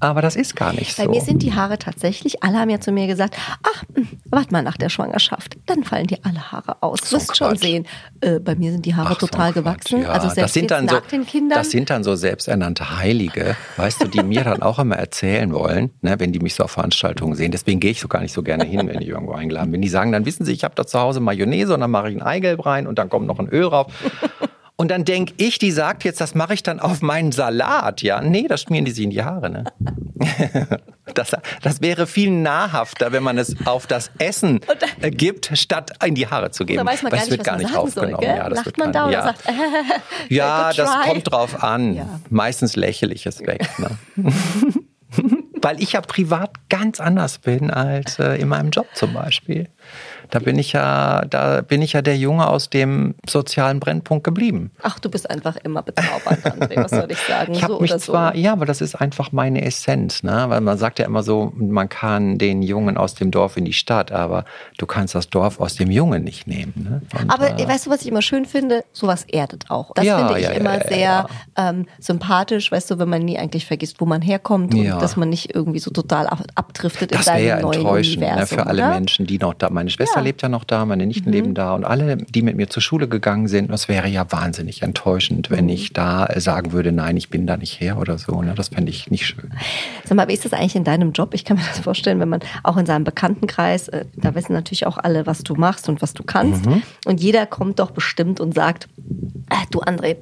Aber das ist gar nicht Bei so. mir sind die Haare tatsächlich, alle haben ja zu mir gesagt, ach, hm, warte mal nach der Schwangerschaft, dann fallen dir alle Haare aus. Du So wirst schon sehen. Äh, bei mir sind die Haare Ach, so total Quatsch, gewachsen. ja. Also selbst das sind dann nach so, den Kindern. Das sind dann so selbsternannte Heilige, weißt du, die mir dann auch immer erzählen wollen, ne, wenn die mich so auf Veranstaltungen sehen. Deswegen gehe ich so gar nicht so gerne hin, wenn ich irgendwo eingeladen bin. Die sagen, dann wissen sie, ich habe da zu Hause Mayonnaise und dann mache ich ein Eigelb rein und dann kommt noch ein Öl drauf. Und dann denk ich, die sagt jetzt, das mache ich dann auf meinen Salat. Ja, nee, das schmieren die sich in die Haare. Ne? Das, das wäre viel nahrhafter, wenn man es auf das Essen äh, gibt, statt in die Haare zu geben. da weiß man Weil gar es nicht, wird gar nicht soll. aufgenommen. Gell? Ja, das Lacht wird man gar da ja. sagt, Ja, good das kommt drauf an. Ja. Meistens lächel ich es weg. Ne? Weil ich ja privat ganz anders bin als äh, in meinem Job zum Beispiel. Da bin ich ja, da bin ich ja der Junge aus dem sozialen Brennpunkt geblieben. Ach, du bist einfach immer bezaubernd, André, was soll ich sagen? Ich habe so mich oder so. zwar, ja, aber das ist einfach meine Essenz, ne? Weil man sagt ja immer so, man kann den Jungen aus dem Dorf in die Stadt, aber du kannst das Dorf aus dem Jungen nicht nehmen. Ne? Und, Aber äh, weißt du, was ich immer schön finde? Sowas erdet auch. Das Ja, finde ich ja, immer ja, sehr. Ähm, sympathisch, weißt du, wenn man nie eigentlich vergisst, wo man herkommt und dass man nicht irgendwie so total ab abdriftet in das wäre seinem ja neuen enttäuschend ne, Universum. für alle oder? Menschen, die noch da. Meine Schwester Ja. Mhm. lebt ja noch da, meine Nichten leben da und alle, die mit mir zur Schule gegangen sind. Das wäre ja wahnsinnig enttäuschend, wenn Mhm. ich da äh, sagen würde, nein, ich bin da nicht her oder so. Ne? Das fände ich nicht schön. Sag mal, wie ist das eigentlich in deinem Job? Ich kann mir das vorstellen, wenn man auch in seinem Bekanntenkreis, äh, da wissen natürlich auch alle, was du machst und was du kannst. Mhm. Und jeder kommt doch bestimmt und sagt, äh, du André,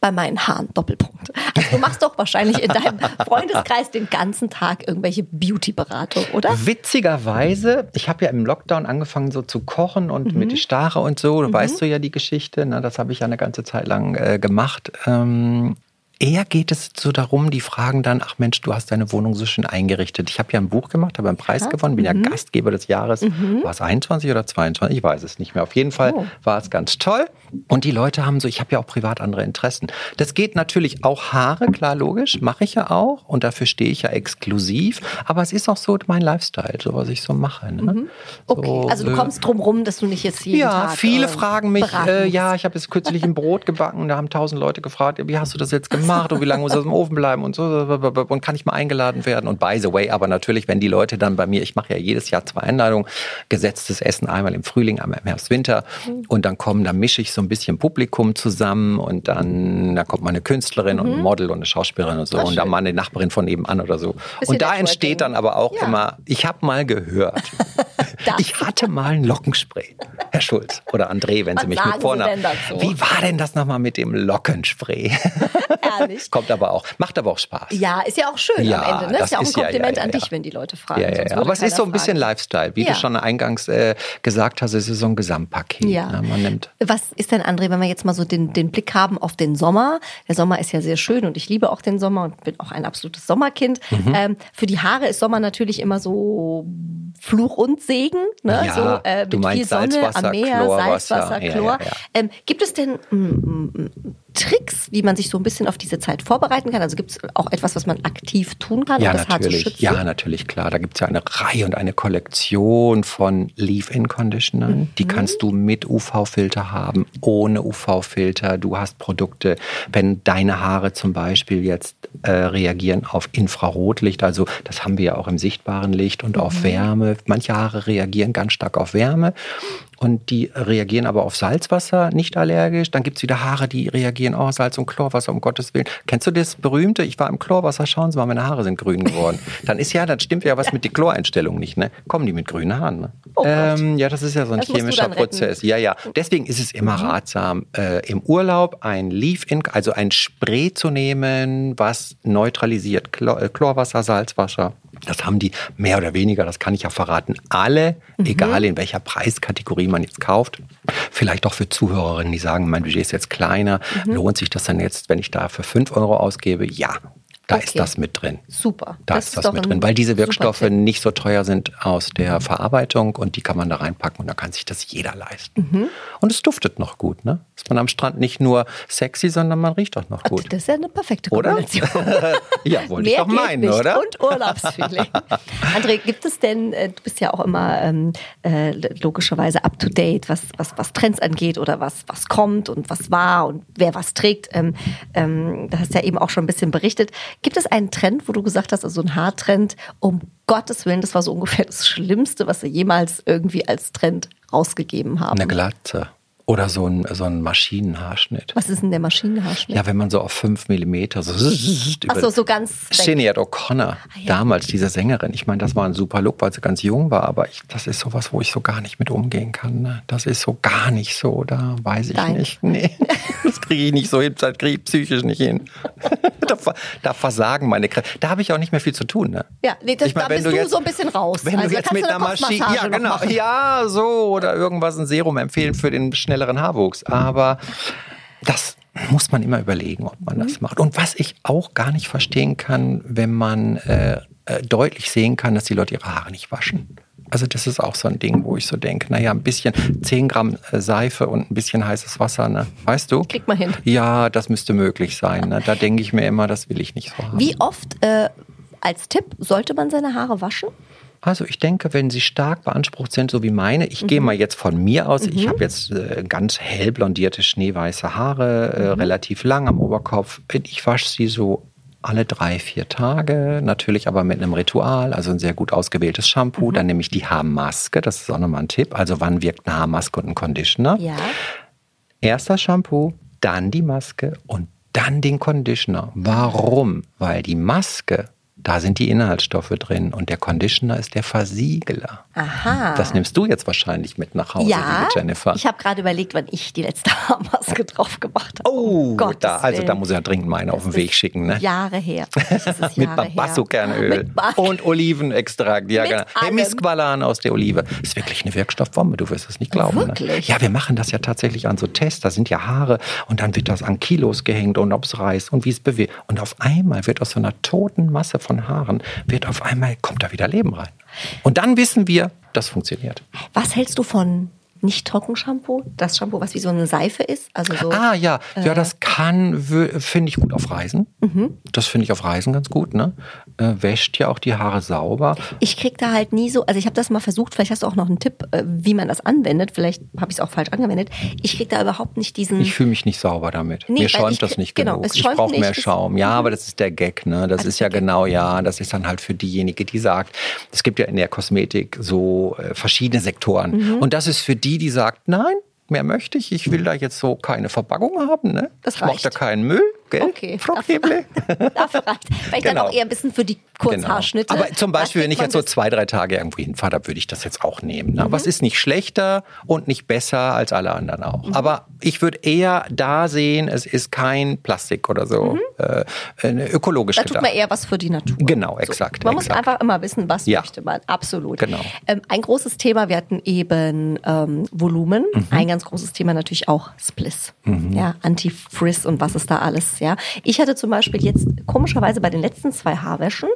bei meinen Haaren Doppelpunkt. Also du machst doch wahrscheinlich in deinem Freundeskreis den ganzen Tag irgendwelche Beauty-Beratung, oder? Witzigerweise, ich habe ja im Lockdown angefangen so zu kochen und Mhm. mit Stare und so, du weißt du ja die Geschichte, ne? das habe ich ja eine ganze Zeit lang äh, gemacht. Ähm, Eher geht es so darum, die fragen dann, ach Mensch, du hast deine Wohnung so schön eingerichtet. Ich habe ja ein Buch gemacht, habe einen Preis gewonnen, bin ja Mhm. Gastgeber des Jahres. War es 21 oder 22? Ich weiß es nicht mehr. Auf jeden Fall Oh. war es ganz toll. Und die Leute haben so, ich habe ja auch privat andere Interessen. Das geht natürlich auch Haare, klar, logisch, mache ich ja auch. Und dafür stehe ich ja exklusiv. Aber es ist auch so mein Lifestyle, so was ich so mache. Ne? Mhm. Okay, So, also du äh, kommst drum rum, dass du nicht jetzt jeden ja, Tag, viele äh, fragen mich, äh, ja, ich habe jetzt kürzlich ein Brot gebacken, da haben tausend Leute gefragt, wie hast du das jetzt gemacht und wie lange muss das im Ofen bleiben und so und kann ich mal eingeladen werden und by the way, aber natürlich, wenn die Leute dann bei mir, ich mache ja jedes Jahr zwei Einladungen, gesetztes Essen einmal im Frühling, einmal im Herbst, Winter und dann kommen, dann mische ich so ein bisschen Publikum zusammen und dann, da kommt mal eine Künstlerin und ein Model und eine Schauspielerin und so und dann mal eine Nachbarin von nebenan oder so. Bisschen und da entsteht dann aber auch Ja. immer, ich habe mal gehört, ich hatte mal ein Lockenspray, Herr Schulz oder André, wenn Was Sie mich mit dazu? Wie war denn das nochmal mit dem Lockenspray? Ehrlich? Kommt aber auch, macht aber auch Spaß. Ja, ist ja auch schön Ja, am Ende. Ne? das Ist ja auch ein Kompliment ja, ja, an dich, wenn die Leute fragen. Ja, ja, ja. Aber es ist so ein bisschen fragen. Lifestyle, wie Ja. du schon eingangs äh, gesagt hast, es ist so ein Gesamtpaket. Ja. Ne? Man nimmt Was ist denn, André, wenn wir jetzt mal so den, den Blick haben auf den Sommer? Der Sommer ist ja sehr schön und ich liebe auch den Sommer und bin auch ein absolutes Sommerkind. Mhm. Ähm, für die Haare ist Sommer natürlich immer so Fluch und Segen. Ne? Ja, so, äh, mit du meinst viel Sonne Salzwasser, am Meer, Chlorwasser. Salzwasser, Chlor. ja, ja. Ähm, gibt es denn mm, mm, Tricks, wie man sich so ein bisschen auf diese Zeit vorbereiten kann? Also gibt es auch etwas, was man aktiv tun kann, Ja, um das Haar zu natürlich. schützen? Ja, natürlich, klar. Da gibt es ja eine Reihe und eine Kollektion von Leave-In-Conditionern. Die Mhm. kannst du mit UV-Filter haben, ohne UV-Filter. Du hast Produkte, wenn deine Haare zum Beispiel jetzt äh, reagieren auf Infrarotlicht, also das haben wir ja auch im sichtbaren Licht und Mhm. auf Wärme. Manche Haare reagieren ganz stark auf Wärme und die reagieren aber auf Salzwasser nicht allergisch. Dann gibt es wieder Haare, die reagieren, oh, Salz und Chlorwasser, um Gottes Willen. Kennst du das berühmte? Ich war im Chlorwasser, schauen Sie mal, meine Haare sind grün geworden. Dann ist ja, dann stimmt ja was mit der Chloreinstellung nicht, ne? Kommen die mit grünen Haaren, ne? Oh ähm, ja, das ist ja so ein Das chemischer. Mhm. Prozess. Ja, ja. Deswegen ist es immer ratsam, äh, im Urlaub ein Leave-In, also ein Spray zu nehmen, was neutralisiert Chlor, äh, Chlorwasser, Salzwasser. Das haben die mehr oder weniger, das kann ich ja verraten, alle, Mhm. egal in welcher Preiskategorie man jetzt kauft. Vielleicht auch für Zuhörerinnen, die sagen, mein Budget ist jetzt kleiner. Mhm. Lohnt sich das dann jetzt, wenn ich da für 5 Euro ausgebe? Ja, da Okay. ist das mit drin. Super. Da Das ist ist das mit drin, weil diese Wirkstoffe nicht so teuer sind aus der Verarbeitung und die kann man da reinpacken und da kann sich das jeder leisten. Mhm. Und es duftet noch gut, ne? Ist man am Strand nicht nur sexy, sondern man riecht auch noch gut. Das ist ja eine perfekte Oder? Kombination. ja, wollte ich doch geht meinen, oder? Und Urlaubsfeeling. André, gibt es denn, äh, du bist ja auch immer ähm, äh, logischerweise up to date, was, was, was Trends angeht oder was, was kommt und was war und wer was trägt. Ähm, ähm, da hast du ja eben auch schon ein bisschen berichtet. Gibt es einen Trend, wo du gesagt hast, also ein Haartrend, um Gottes Willen, das war so ungefähr das Schlimmste, was sie jemals irgendwie als Trend rausgegeben haben? Eine Glatze. Oder so ein, so ein Maschinenhaarschnitt. Was ist denn der Maschinenhaarschnitt? Ja, wenn man so auf 5 Millimeter so, Ach so, so ganz. Sinead O'Connor, Ah, ja. damals diese Sängerin. Ich meine, das war ein super Look, weil sie ganz jung war, aber ich, das ist sowas, wo ich so gar nicht mit umgehen kann. Ne? Das ist so gar nicht so, da weiß ich Dein. nicht. Nee, das kriege ich nicht so hin, das kriege ich psychisch nicht hin. da, da versagen meine Kräfte. Da habe ich auch nicht mehr viel zu tun. Ne? Ja, nee, das, Ich meine, da wenn bist du jetzt- so ein bisschen raus. Wenn also du jetzt mit einer Maschine, ja genau, ja so oder irgendwas ein Serum empfehlen für den schnelleren Haarwuchs. Aber das muss man immer überlegen, ob man Mhm. das macht. Und was ich auch gar nicht verstehen kann, wenn man äh, äh, deutlich sehen kann, dass die Leute ihre Haare nicht waschen. Also das ist auch so ein Ding, wo ich so denke, naja, ein bisschen 10 Gramm äh, Seife und ein bisschen heißes Wasser, ne? Weißt du? Kriegt man hin. Ja, das müsste möglich sein. Ne? Da denke ich mir immer, das will ich nicht so haben. Wie oft, äh, als Tipp, sollte man seine Haare waschen? Also ich denke, wenn sie stark beansprucht sind, so wie meine, ich mhm. gehe mal jetzt von mir aus, mhm. ich habe jetzt äh, ganz hell blondierte, schneeweiße Haare, äh, mhm. relativ lang am Oberkopf. Ich wasche sie so alle drei, vier Tage, natürlich aber mit einem Ritual, also ein sehr gut ausgewähltes Shampoo. Mhm. Dann nehme ich die Haarmaske, das ist auch nochmal ein Tipp. Also wann wirkt eine Haarmaske und ein Conditioner? Ja. Erst das Shampoo, dann die Maske und dann den Conditioner. Warum? Weil die Maske da sind die Inhaltsstoffe drin und der Conditioner ist der Versiegler. Aha. Das nimmst du jetzt wahrscheinlich mit nach Hause, ja, liebe Jennifer. Ich habe gerade überlegt, wann ich die letzte Haarmaske drauf gemacht habe. Oh, oh da, also da muss ich ja dringend meine das auf den Weg schicken. Ne? Jahre her. mit Babasso-Kernöl und Olivenextrakt. Ja, genau. Hemisqualan aus der Olive. Das ist wirklich eine Wirkstoffbombe, du wirst es nicht glauben. Ne? Wirklich? Ne? Ja, wir machen das ja tatsächlich an so Tests. Da sind ja Haare und dann wird das an Kilos gehängt und ob es reißt und wie es bewegt. Und auf einmal wird aus so einer toten Masse von Haaren, wird auf einmal, kommt da wieder Leben rein. Und dann wissen wir, das funktioniert. Was hältst du von nicht Trockenshampoo, das Shampoo, was wie so eine Seife ist. Also so, ah ja, äh, ja, das kann, finde ich gut auf Reisen. Mhm. Das finde ich auf Reisen ganz gut. Ne? Äh, wäscht ja auch die Haare sauber. Ich kriege da halt nie so, also ich habe das mal versucht, vielleicht hast du auch noch einen Tipp, äh, wie man das anwendet. Vielleicht habe ich es auch falsch angewendet. Ich kriege da überhaupt nicht diesen... Ich fühle mich nicht sauber damit. Nee, Mir schäumt das nicht genau, genug. ich brauche mehr Schaum. Ja, aber das ist der Gag. Ne? Das also ist ja genau, ja, das ist dann halt für diejenige, die sagt, es gibt ja in der Kosmetik so äh, verschiedene Sektoren. Mhm. Und das ist für die, die sagt, nein, mehr möchte ich. Ich will da jetzt so keine Verpackung haben. Ne? Das. Ich mache da keinen Müll. Gell? Okay. Frau Knebele. Dafür reicht. Weil ich genau. dann auch eher ein bisschen für die Kurzhaarschnitte. Genau. Aber zum Beispiel, wenn ich jetzt so zwei, drei Tage irgendwo hinfahre, da würde ich das jetzt auch nehmen. Ne? Mhm. Es ist nicht schlechter und nicht besser als alle anderen auch. Mhm. Aber ich würde eher da sehen, es ist kein Plastik oder so. Mhm. Äh, ökologisch Da tut man eher was für die Natur. Genau, exakt. So. Man exakt. muss einfach immer wissen, was ja. möchte man. Absolut. Genau. Ähm, ein großes Thema, wir hatten eben ähm, Volumen. Mhm. Ein ganz großes Thema natürlich auch Spliss. Mhm. Ja, Anti-Frizz und was ist da alles. Ja, Ich hatte zum Beispiel jetzt komischerweise bei den letzten zwei Haarwäschen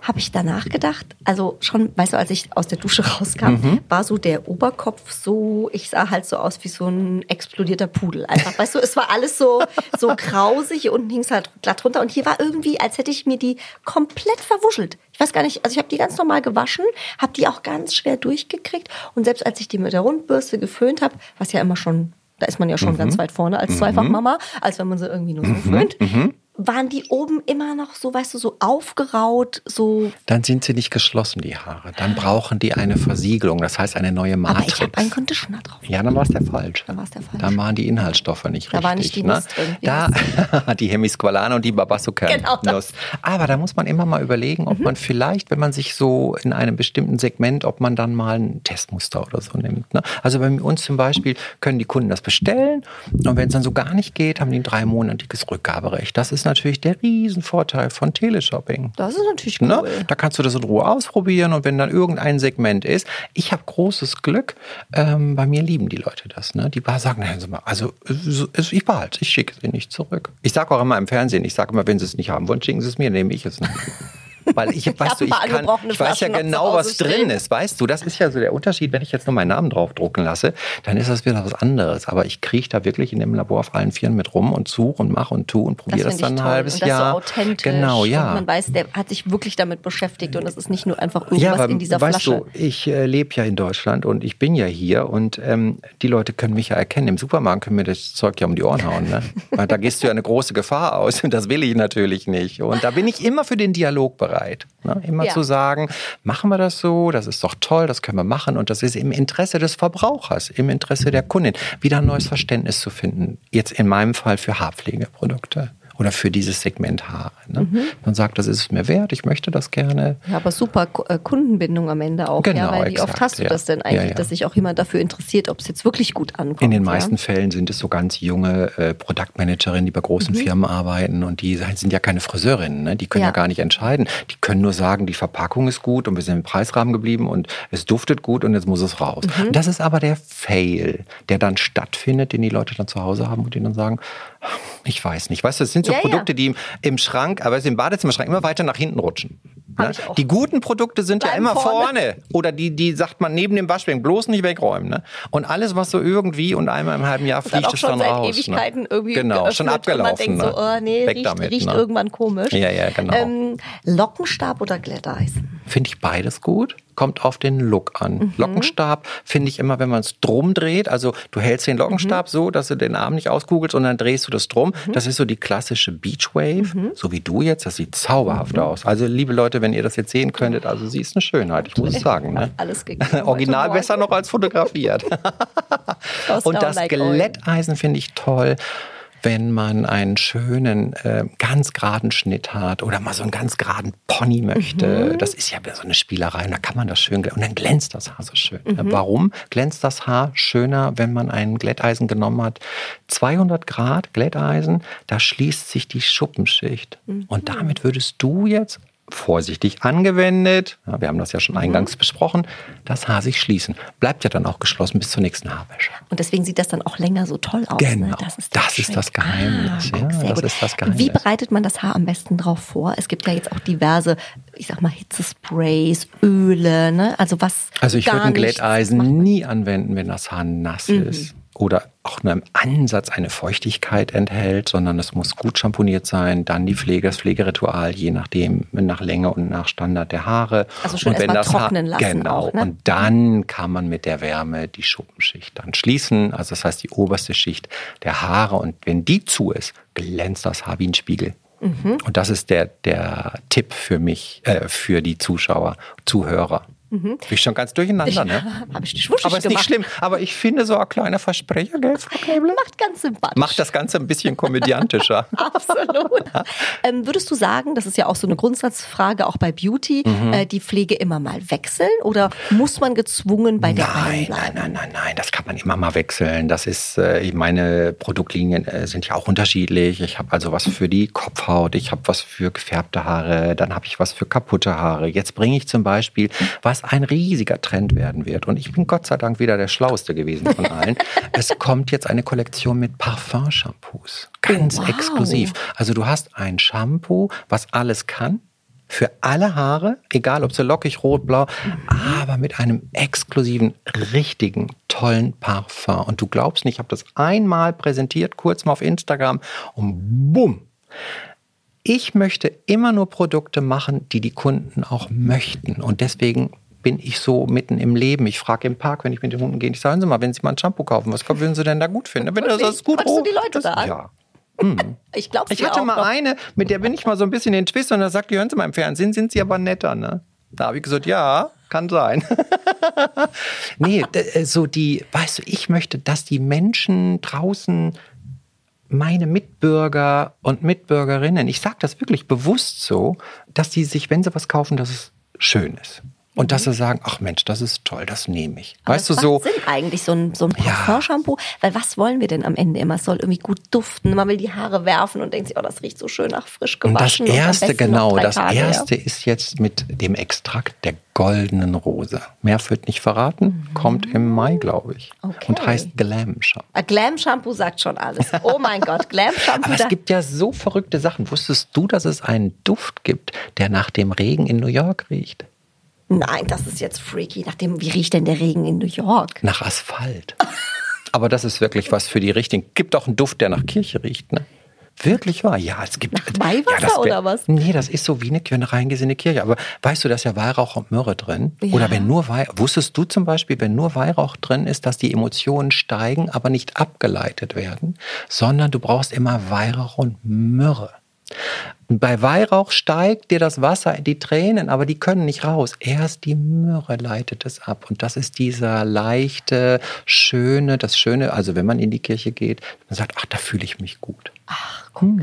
habe ich danach gedacht, also schon, weißt du, als ich aus der Dusche rauskam, mhm. war so der Oberkopf so, ich sah halt so aus wie so ein explodierter Pudel. Einfach, weißt du, es war alles so, so grausig, hier unten hing es halt glatt runter und hier war irgendwie, als hätte ich mir die komplett verwuschelt. Ich weiß gar nicht, also ich habe die ganz normal gewaschen, habe die auch ganz schwer durchgekriegt und selbst als ich die mit der Rundbürste geföhnt habe, was ja immer schon da ist man ja schon mhm. ganz weit vorne als Zweifachmama, als wenn man sie irgendwie nur so mhm. föhnt. Mhm waren die oben immer noch so, weißt du, so aufgeraut, so. Dann sind sie nicht geschlossen, die Haare. Dann brauchen die eine Versiegelung, das heißt eine neue Matrix. Aber ich habe einen Conditioner drauf. Ja, dann war es der falsch. Dann war es der falsch. Dann waren die Inhaltsstoffe nicht da richtig. Da war nicht die ne? Nuss drin. Da, die Hemisqualane und die Babassuker-Nuss. Genau Aber da muss man immer mal überlegen, ob mhm. man vielleicht, wenn man sich so in einem bestimmten Segment, ob man dann mal ein Testmuster oder so nimmt. Ne? Also bei uns zum Beispiel können die Kunden das bestellen und wenn es dann so gar nicht geht, haben die ein dreimonatiges Rückgaberecht. Das ist natürlich der Riesenvorteil von Teleshopping. Das ist natürlich ne? cool. Ne? Da kannst du das in Ruhe ausprobieren und wenn dann irgendein Segment ist, ich habe großes Glück, ähm, bei mir lieben die Leute das. Ne? Die sagen, also ich behalte ich schicke sie nicht zurück. Ich sage auch immer im Fernsehen, ich sage immer, wenn sie es nicht haben wollen, schicken sie es mir, nehme ich es nicht. Weil ich, weißt du, ich, kann, ich weiß ja genau, was drin ist. Weißt du, das ist ja so der Unterschied. Wenn ich jetzt nur meinen Namen draufdrucken lasse, dann ist das wieder was anderes. Aber ich kriege da wirklich in dem Labor auf allen Vieren mit rum und suche und mache und tue und probiere das, das dann ein halbes und das Jahr. So authentisch. Genau, ja. Und man weiß, der hat sich wirklich damit beschäftigt und es ist nicht nur einfach irgendwas ja, aber, in dieser weißt Flasche. Du, ich äh, lebe ja in Deutschland und ich bin ja hier und ähm, die Leute können mich ja erkennen. Im Supermarkt können mir das Zeug ja um die Ohren hauen. Ne? Weil da gehst du ja eine große Gefahr aus und das will ich natürlich nicht. Und da bin ich immer für den Dialog bereit. Ne? Immer ja. zu sagen, machen wir das so, das ist doch toll, das können wir machen und das ist im Interesse des Verbrauchers, im Interesse der Kundin, wieder ein neues Verständnis zu finden. Jetzt in meinem Fall für Haarpflegeprodukte oder für dieses Segment Haare. Ne? Mhm. Man sagt, das ist es mir wert, ich möchte das gerne. Ja, aber super äh, Kundenbindung am Ende auch. Genau, ja, weil exakt, wie oft hast du ja. das denn eigentlich, ja, ja. dass sich auch jemand dafür interessiert, ob es jetzt wirklich gut ankommt? In den meisten Fällen sind es so ganz junge äh, Produktmanagerinnen, die bei großen mhm. Firmen arbeiten und die sind ja keine Friseurinnen, ne? die können ja. gar nicht entscheiden. Die können nur sagen, die Verpackung ist gut und wir sind im Preisrahmen geblieben und es duftet gut und jetzt muss es raus. Mhm. Das ist aber der Fail, der dann stattfindet, den die Leute dann zu Hause haben und die dann sagen, ich weiß nicht. Weißt du, das sind so Produkte, die im Schrank, aber im Badezimmerschrank immer weiter nach hinten rutschen. Ne? Die guten Produkte sind ja Bleiben immer vorne. vorne. Oder die, die sagt man neben dem Waschbecken, bloß nicht wegräumen. Ne? Und alles, was so irgendwie und einmal im halben Jahr fliegt schon dann seit raus. Ewigkeiten ne? irgendwie Genau, geöffnet schon abgelaufen. Und man denkt ne? so, oh nee, Weg riecht, damit, riecht ne? irgendwann komisch. Ja, ja, genau. Ähm, Lockenstab oder Glätteisen? Finde ich beides gut. Kommt auf den Look an. Mhm. Lockenstab finde ich immer, wenn man es drum dreht. Also du hältst den Lockenstab Mhm. so, dass du den Arm nicht auskugelst und dann drehst du das drum. Das ist so die klassische Beachwave, Mhm. so wie du jetzt. Das sieht zauberhaft aus. Also liebe Leute, wenn ihr das jetzt sehen könntet, also sie ist eine Schönheit, ich muss es sagen. Ne? Alles gegeben. Original besser noch als fotografiert. Und das like. Glätteisen finde ich toll, wenn man einen schönen, äh, ganz geraden Schnitt hat oder mal so einen ganz geraden Pony möchte. Mhm. Das ist ja so eine Spielerei und da kann man das schön und dann glänzt das Haar so schön. ne? Mhm. Warum glänzt das Haar schöner, wenn man ein Glätteisen genommen hat? 200 Grad Glätteisen, da schließt sich die Schuppenschicht. Mhm. Und damit würdest du jetzt vorsichtig angewendet, ja, wir haben das ja schon eingangs Mhm. besprochen, das Haar sich schließen. Bleibt ja dann auch geschlossen bis zur nächsten Haarwäsche. Und deswegen sieht das dann auch länger so toll aus. Ne? Genau. Das ist, Das ist das Geheimnis, Ah, ja, das gut. ist das Geheimnis. Wie bereitet man das Haar am besten drauf vor? Es gibt ja jetzt auch diverse, ich sag mal, Hitzesprays, Öle, ne? Also was. Also ich würde ein Glätteisen nie anwenden, wenn das Haar nass Mhm. ist oder auch nur im Ansatz eine Feuchtigkeit enthält, sondern es muss gut schamponiert sein. Dann die Pflege, das Pflegeritual, je nachdem, nach Länge und nach Standard der Haare. Also schön und wenn das trocknen lassen Genau. auch, ne? Und dann kann man mit der Wärme die Schuppenschicht dann schließen. Also das heißt die oberste Schicht der Haare. Und wenn die zu ist, glänzt das Haar wie ein Spiegel. Mhm. Und das ist der, der Tipp für mich, äh, für die Zuschauer, Zuhörer. Bin ich schon ganz durcheinander, ne? Habe ich schwuschig Aber ist gemacht. nicht schlimm. Aber ich finde so ein kleiner Versprecher, gell, Frau Knebel? Macht ganz sympathisch. Macht das Ganze ein bisschen komödiantischer. Absolut. ähm, würdest du sagen, das ist ja auch so eine Grundsatzfrage, auch bei Beauty, Mhm. äh, die Pflege immer mal wechseln oder muss man gezwungen bei der einen Nein, nein, nein, nein, nein, das kann man immer mal wechseln. Das ist, äh, meine Produktlinien äh, sind ja auch unterschiedlich. Ich habe also was für die Kopfhaut, ich habe was für gefärbte Haare, dann habe ich was für kaputte Haare. Jetzt bringe ich zum Beispiel, was ein riesiger Trend werden wird. Und ich bin Gott sei Dank wieder der Schlauste gewesen von allen. es kommt jetzt eine Kollektion mit Parfum-Shampoos. Ganz wow. exklusiv. Also du hast ein Shampoo, was alles kann. Für alle Haare, egal ob sie lockig, rot, blau, aber mit einem exklusiven, richtigen, tollen Parfum. Und du glaubst nicht, ich habe das einmal präsentiert, kurz mal auf Instagram und bumm. Ich möchte immer nur Produkte machen, die die Kunden auch möchten. Und deswegen bin ich so mitten im Leben. Ich frage im Park, wenn ich mit den Hunden gehe, ich sage, hören Sie mal, wenn Sie mal ein Shampoo kaufen, was würden Sie denn da gut finden? Wenn das, das gut Quatschst du die Leute da an? Ja. Ich glaube Ich hatte mal eine, mit der bin ich mal so ein bisschen in den Twist und da sagt die, hören Sie mal im Fernsehen, sind Sie aber netter, ne? Da habe ich gesagt, ja, kann sein. nee, äh, so die, weißt du, ich möchte, dass die Menschen draußen meine Mitbürger und Mitbürgerinnen, ich sage das wirklich bewusst so, dass die sich, wenn sie was kaufen, dass es schön ist. Und dass sie sagen, ach Mensch, das ist toll, das nehme ich. Aber weißt du, so. Sinn eigentlich, so ein, so ein Ja. Parfum-Shampoo. Weil was wollen wir denn am Ende immer? Es soll irgendwie gut duften. Man will die Haare werfen und denkt sich, oh, das riecht so schön nach frisch Und das gewaschen. erste, noch genau, das Tage, ja. erste ist jetzt mit dem Extrakt der goldenen Rose. Mehr wird nicht verraten, kommt im Mai, glaube ich. Mhm. Okay. Und heißt Glam Shampoo. Ah, Glam-Shampoo sagt schon alles. Oh mein Gott, Glam-Shampoo. Aber da- es gibt ja so verrückte Sachen. Wusstest du, dass es einen Duft gibt, der nach dem Regen in New York riecht? Nein, das ist jetzt freaky. Nachdem, wie riecht denn der Regen in New York? Nach Asphalt. Aber das ist wirklich was für die Richtigen. Gibt auch einen Duft, der nach Kirche riecht, ne? Wirklich wahr? Ja, es gibt. Nach Weihwasser wär- oder was? Nee, das ist so wie eine, eine Kirche. Aber weißt du, da ist ja Weihrauch und Myrrhe drin? Ja. Oder wenn nur Weihrauch. Wusstest du zum Beispiel, wenn nur Weihrauch drin ist, dass die Emotionen steigen, aber nicht abgeleitet werden, sondern du brauchst immer Weihrauch und Myrrhe. Bei Weihrauch steigt dir das Wasser in die Tränen, aber die können nicht raus. Erst die Myrrhe leitet es ab. Und das ist dieser leichte, schöne, das Schöne, also wenn man in die Kirche geht, man sagt, ach, da fühle ich mich gut. Ach, guck.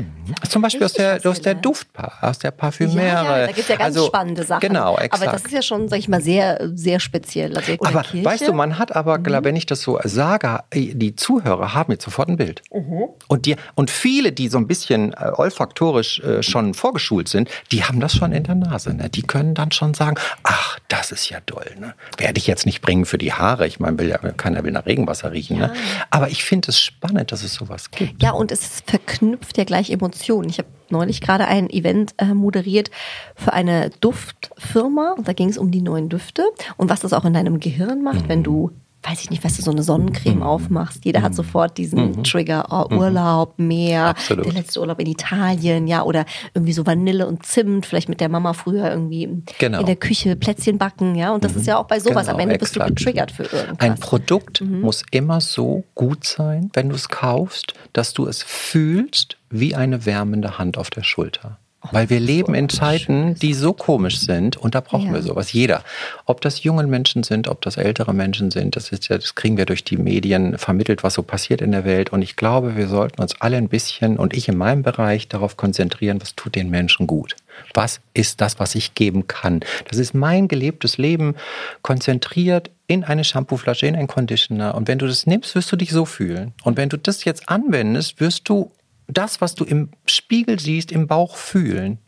Zum Beispiel aus der, aus der. Duftpa, aus der Parfümäre. Ja, ja, da gibt es ja ganz also, spannende Sachen. Genau, exakt. Aber das ist ja schon, sag ich mal, sehr, sehr speziell. Also, Aber Kirche. weißt du, man hat aber, Mhm. wenn ich das so sage, die Zuhörer haben jetzt sofort ein Bild. Mhm. Und, die, und viele, die so ein bisschen äh, olfaktorisch äh, schon vorgeschult sind, die haben das schon in der Nase. Ne? Die können dann schon sagen, ach, das ist ja doll. Ne? Werde ich jetzt nicht bringen für die Haare. Ich meine, will ja, keiner will nach Regenwasser riechen. Ne? Aber ich finde es spannend, dass es sowas gibt. Ja, und es verknüpft ja gleich Emotionen. Ich habe neulich gerade ein Event äh, moderiert für eine Duftfirma und da ging es um die neuen Düfte und was das auch in deinem Gehirn macht, mhm. wenn du weiß ich nicht, weißt du, so eine Sonnencreme mhm. aufmachst. Jeder mhm. hat sofort diesen mhm. Trigger, oh, mhm. Urlaub, Meer, Absolut. der letzte Urlaub in Italien, ja, oder irgendwie so Vanille und Zimt, vielleicht mit der Mama früher irgendwie genau. in der Küche Plätzchen backen, ja. Und das ist ja auch bei sowas. Genau, Am Ende exakt. bist du getriggert für irgendwas. Ein Produkt mhm. muss immer so gut sein, wenn du es kaufst, dass du es fühlst wie eine wärmende Hand auf der Schulter. Weil wir leben in Zeiten, die so komisch sind und da brauchen ja. wir sowas. Jeder. Ob das junge Menschen sind, ob das ältere Menschen sind, das ist ja, das kriegen wir durch die Medien vermittelt, was so passiert in der Welt. Und ich glaube, wir sollten uns alle ein bisschen und ich in meinem Bereich darauf konzentrieren, was tut den Menschen gut. Was ist das, was ich geben kann? Das ist mein gelebtes Leben konzentriert in eine Shampooflasche, in einen Conditioner. Und wenn du das nimmst, wirst du dich so fühlen. Und wenn du das jetzt anwendest, wirst du das, was du im Spiegel siehst, im Bauch fühlen.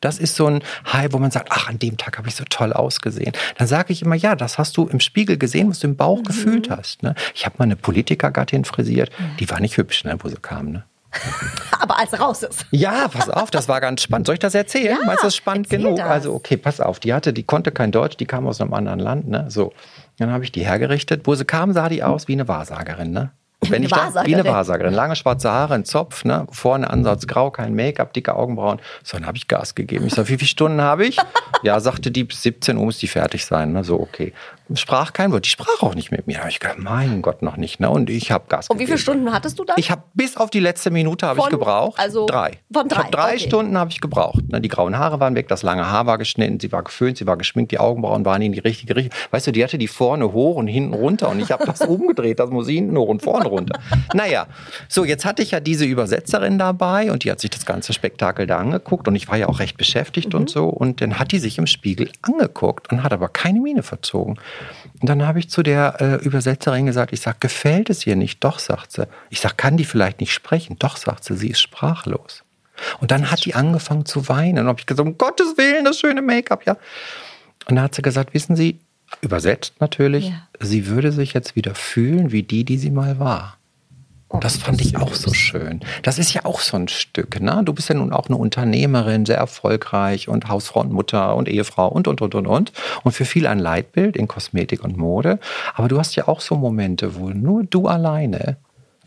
Das ist so ein High, wo man sagt, ach, an dem Tag habe ich so toll ausgesehen. Dann sage ich immer, ja, das hast du im Spiegel gesehen, was du im Bauch mhm. gefühlt hast. Ne? Ich habe mal eine Politikergattin frisiert, die war nicht hübsch, ne, wo sie kam. Ne? Aber als raus ist. Ja, pass auf, das war ganz spannend. Soll ich das erzählen? Ja, Meinst du das spannend genug? Das. Also, okay, pass auf. Die hatte, die konnte kein Deutsch, die kam aus einem anderen Land, ne? So. Dann habe ich die hergerichtet. Wo sie kam, sah die aus wie eine Wahrsagerin, ne? Wenn ich da, wie eine Wahrsagerin, lange schwarze Haare, ein Zopf, ne, vorne Ansatz grau, kein Make-up, dicke Augenbrauen. So, dann habe ich Gas gegeben. Ich sage, wie viele Stunden habe ich? ja, sagte die, bis 17 Uhr muss die fertig sein. Ne? So, okay sprach kein Wort. Die sprach auch nicht mit mir. Da habe ich gedacht, mein Gott, noch nicht. Ne? Und ich habe Gas Und wie viele Stunden hattest du da? Ich habe bis auf die letzte Minute habe ich gebraucht. Also drei. Von drei. Drei okay. Stunden habe ich gebraucht. Ne? Die grauen Haare waren weg, das lange Haar war geschnitten, sie war geföhnt, sie war geschminkt, die Augenbrauen waren in die richtige Richtung. Weißt du, die hatte die vorne hoch und hinten runter und ich habe das umgedreht, das muss hinten hoch und vorne runter. Naja, so jetzt hatte ich ja diese Übersetzerin dabei und die hat sich das ganze Spektakel da angeguckt und ich war ja auch recht beschäftigt mhm. und so und dann hat die sich im Spiegel angeguckt und hat aber keine Miene verzogen. Und dann habe ich zu der äh, Übersetzerin gesagt, ich sage, gefällt es ihr nicht? Doch, sagt sie. Ich sage, kann die vielleicht nicht sprechen? Doch, sagt sie, sie ist sprachlos. Und dann hat die angefangen zu weinen. Und habe ich gesagt, um Gottes Willen, das schöne Make-up, ja. Und dann hat sie gesagt, wissen Sie, übersetzt natürlich, ja. sie würde sich jetzt wieder fühlen wie die, die sie mal war. Und das fand ich auch so schön. Das ist ja auch so ein Stück. Ne? Du bist ja nun auch eine Unternehmerin, sehr erfolgreich und Hausfrau und Mutter und Ehefrau und, und, und, und, und. Und für viel ein Leitbild in Kosmetik und Mode. Aber du hast ja auch so Momente, wo nur du alleine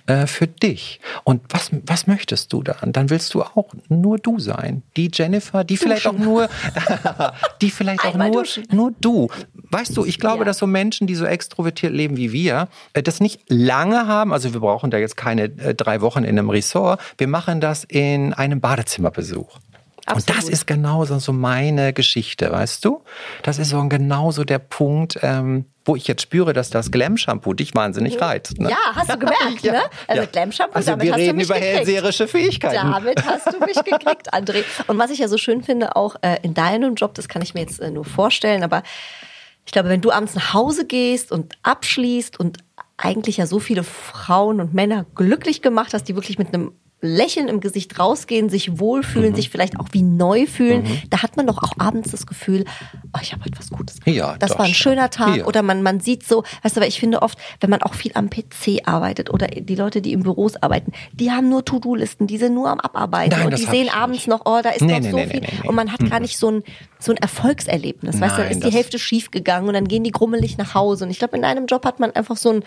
äh, für dich. Und was, was möchtest du dann? Dann willst du auch nur du sein. Die Jennifer, die vielleicht auch nur, die vielleicht auch nur, nur du. Weißt du, ich glaube, ja. dass so Menschen, die so extrovertiert leben wie wir, äh, das nicht lange haben. Also wir brauchen da jetzt keine äh, drei Wochen in einem Ressort. Wir machen das in einem Badezimmerbesuch. Absolut. Und das ist genauso so meine Geschichte, weißt du? Das ist so genauso der Punkt, ähm, wo ich jetzt spüre, dass das Glam-Shampoo dich wahnsinnig reizt. Ne? Ja, hast du gemerkt, ja. ne? Also ja. Glam-Shampoo, also damit wir hast reden du mich über gekriegt. hellseherische Fähigkeiten. Damit hast du mich gekriegt, André. Und was ich ja so schön finde, auch äh, in deinem Job, das kann ich mir jetzt äh, nur vorstellen, aber ich glaube, wenn du abends nach Hause gehst und abschließt und eigentlich ja so viele Frauen und Männer glücklich gemacht hast, die wirklich mit einem Lächeln im Gesicht rausgehen, sich wohlfühlen, mhm. sich vielleicht auch wie neu fühlen, mhm. da hat man doch auch abends das Gefühl, oh, ich habe heute was Gutes gemacht. Ja, das war ein schöner Tag. Ja. Oder man, man sieht so, weißt du, aber ich finde oft, wenn man auch viel am PC arbeitet oder die Leute, die in Büros arbeiten, die haben nur To-Do-Listen, die sind nur am Abarbeiten Nein, und die sehen abends nicht. noch, oh, da ist nee, noch nee, so nee, viel. Und man hat mhm. gar nicht so ein, so ein Erfolgserlebnis. Nein, weißt du, da ist die Hälfte schief gegangen und dann gehen die grummelig nach Hause. Und ich glaube, in einem Job hat man einfach so ein,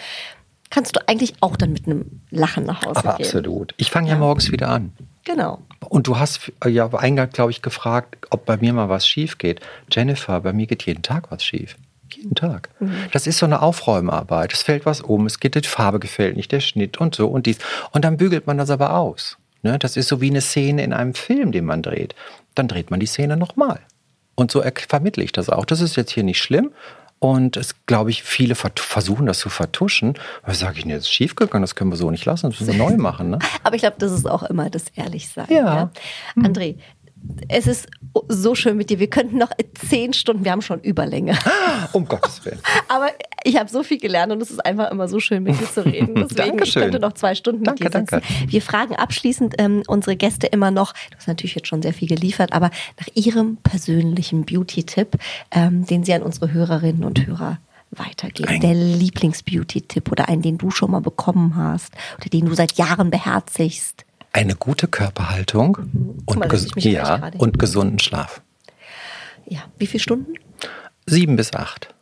kannst du eigentlich auch dann mit einem Lachen nach Hause Aber gehen. Absolut. Ich fange ja. ja morgens wieder an. Genau. Und du hast ja eingangs, glaube ich, gefragt, ob bei mir mal was schief geht. Jennifer, bei mir geht jeden Tag was schief. Jeden Tag. Mhm. Das ist so eine Aufräumarbeit. Es fällt was um, es geht, die Farbe gefällt nicht, der Schnitt und so und dies. Und dann bügelt man das aber aus. Ne? Das ist so wie eine Szene in einem Film, den man dreht. Dann dreht man die Szene nochmal. Und so vermittle ich das auch. Das ist jetzt hier nicht schlimm, und es, glaube ich, viele versuchen das zu vertuschen. Aber sage ich, nee, das ist schiefgegangen, das können wir so nicht lassen, das müssen wir neu machen. Ne? Aber ich glaube, das ist auch immer das Ehrlichsein. Ja. ja. Hm. André, es ist so schön mit dir. Wir könnten noch zehn Stunden, wir haben schon Überlänge. Um Gottes Willen. Aber ich habe so viel gelernt und es ist einfach immer so schön, mit dir zu reden. Deswegen, Dankeschön. ich könnte noch zwei Stunden danke, mit dir sitzen. Danke. Wir fragen abschließend ähm, unsere Gäste immer noch, du hast natürlich jetzt schon sehr viel geliefert, aber nach ihrem persönlichen Beauty-Tipp, ähm, den sie an unsere Hörerinnen und Hörer weitergeben. Ein der Lieblings-Beauty-Tipp oder einen, den du schon mal bekommen hast oder den du seit Jahren beherzigst. Eine gute Körperhaltung und, mal, ges ja, und gesunden Schlaf. Ja, wie viele Stunden? Sieben bis acht.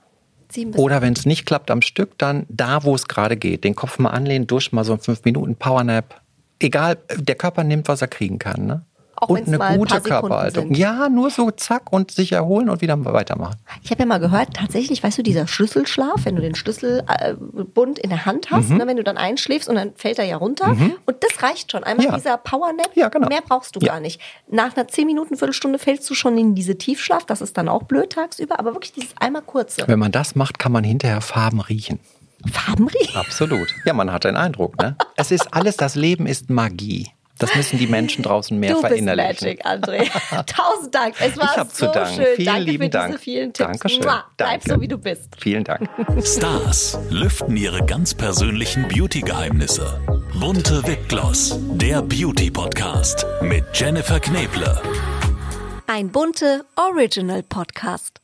Sieben bis Oder wenn es nicht klappt am Stück, dann da, wo es gerade geht. Den Kopf mal anlehnen, duschen mal so fünf Minuten, Powernap. Egal, der Körper nimmt, was er kriegen kann. Ne? Auch und eine mal ein gute Sekunden Körperhaltung. sind. Ja, nur so zack und sich erholen und wieder weitermachen. Ich habe ja mal gehört, tatsächlich, weißt du, dieser Schlüsselschlaf, wenn du den Schlüsselbund in der Hand hast, Mhm. ne, wenn du dann einschläfst und dann fällt er ja runter. Und das reicht schon. Einmal Ja. dieser Powernap, Ja, genau. mehr brauchst du Ja. gar nicht. Nach einer 10 Minuten, Viertelstunde fällst du schon in diese Tiefschlaf. Das ist dann auch blöd tagsüber, aber wirklich dieses einmal kurze. Wenn man das macht, kann man hinterher Farben riechen. Farben riechen. Absolut. Ja, man hat den Eindruck. Ne? Es ist alles, das Leben ist Magie. Das müssen die Menschen draußen mehr Du bist verinnerlichen. Magic, André. Tausend Dank. Es war Ich hab so zu danken. schön. Vielen Danke lieben für Dank. diese vielen Tipps. Dankeschön. Mua. Bleib Danke. so, wie du bist. Vielen Dank. Stars lüften ihre ganz persönlichen Beauty-Geheimnisse. Bunte Wipgloss, der Beauty-Podcast mit Jennifer Kneble. Ein bunte Original Podcast.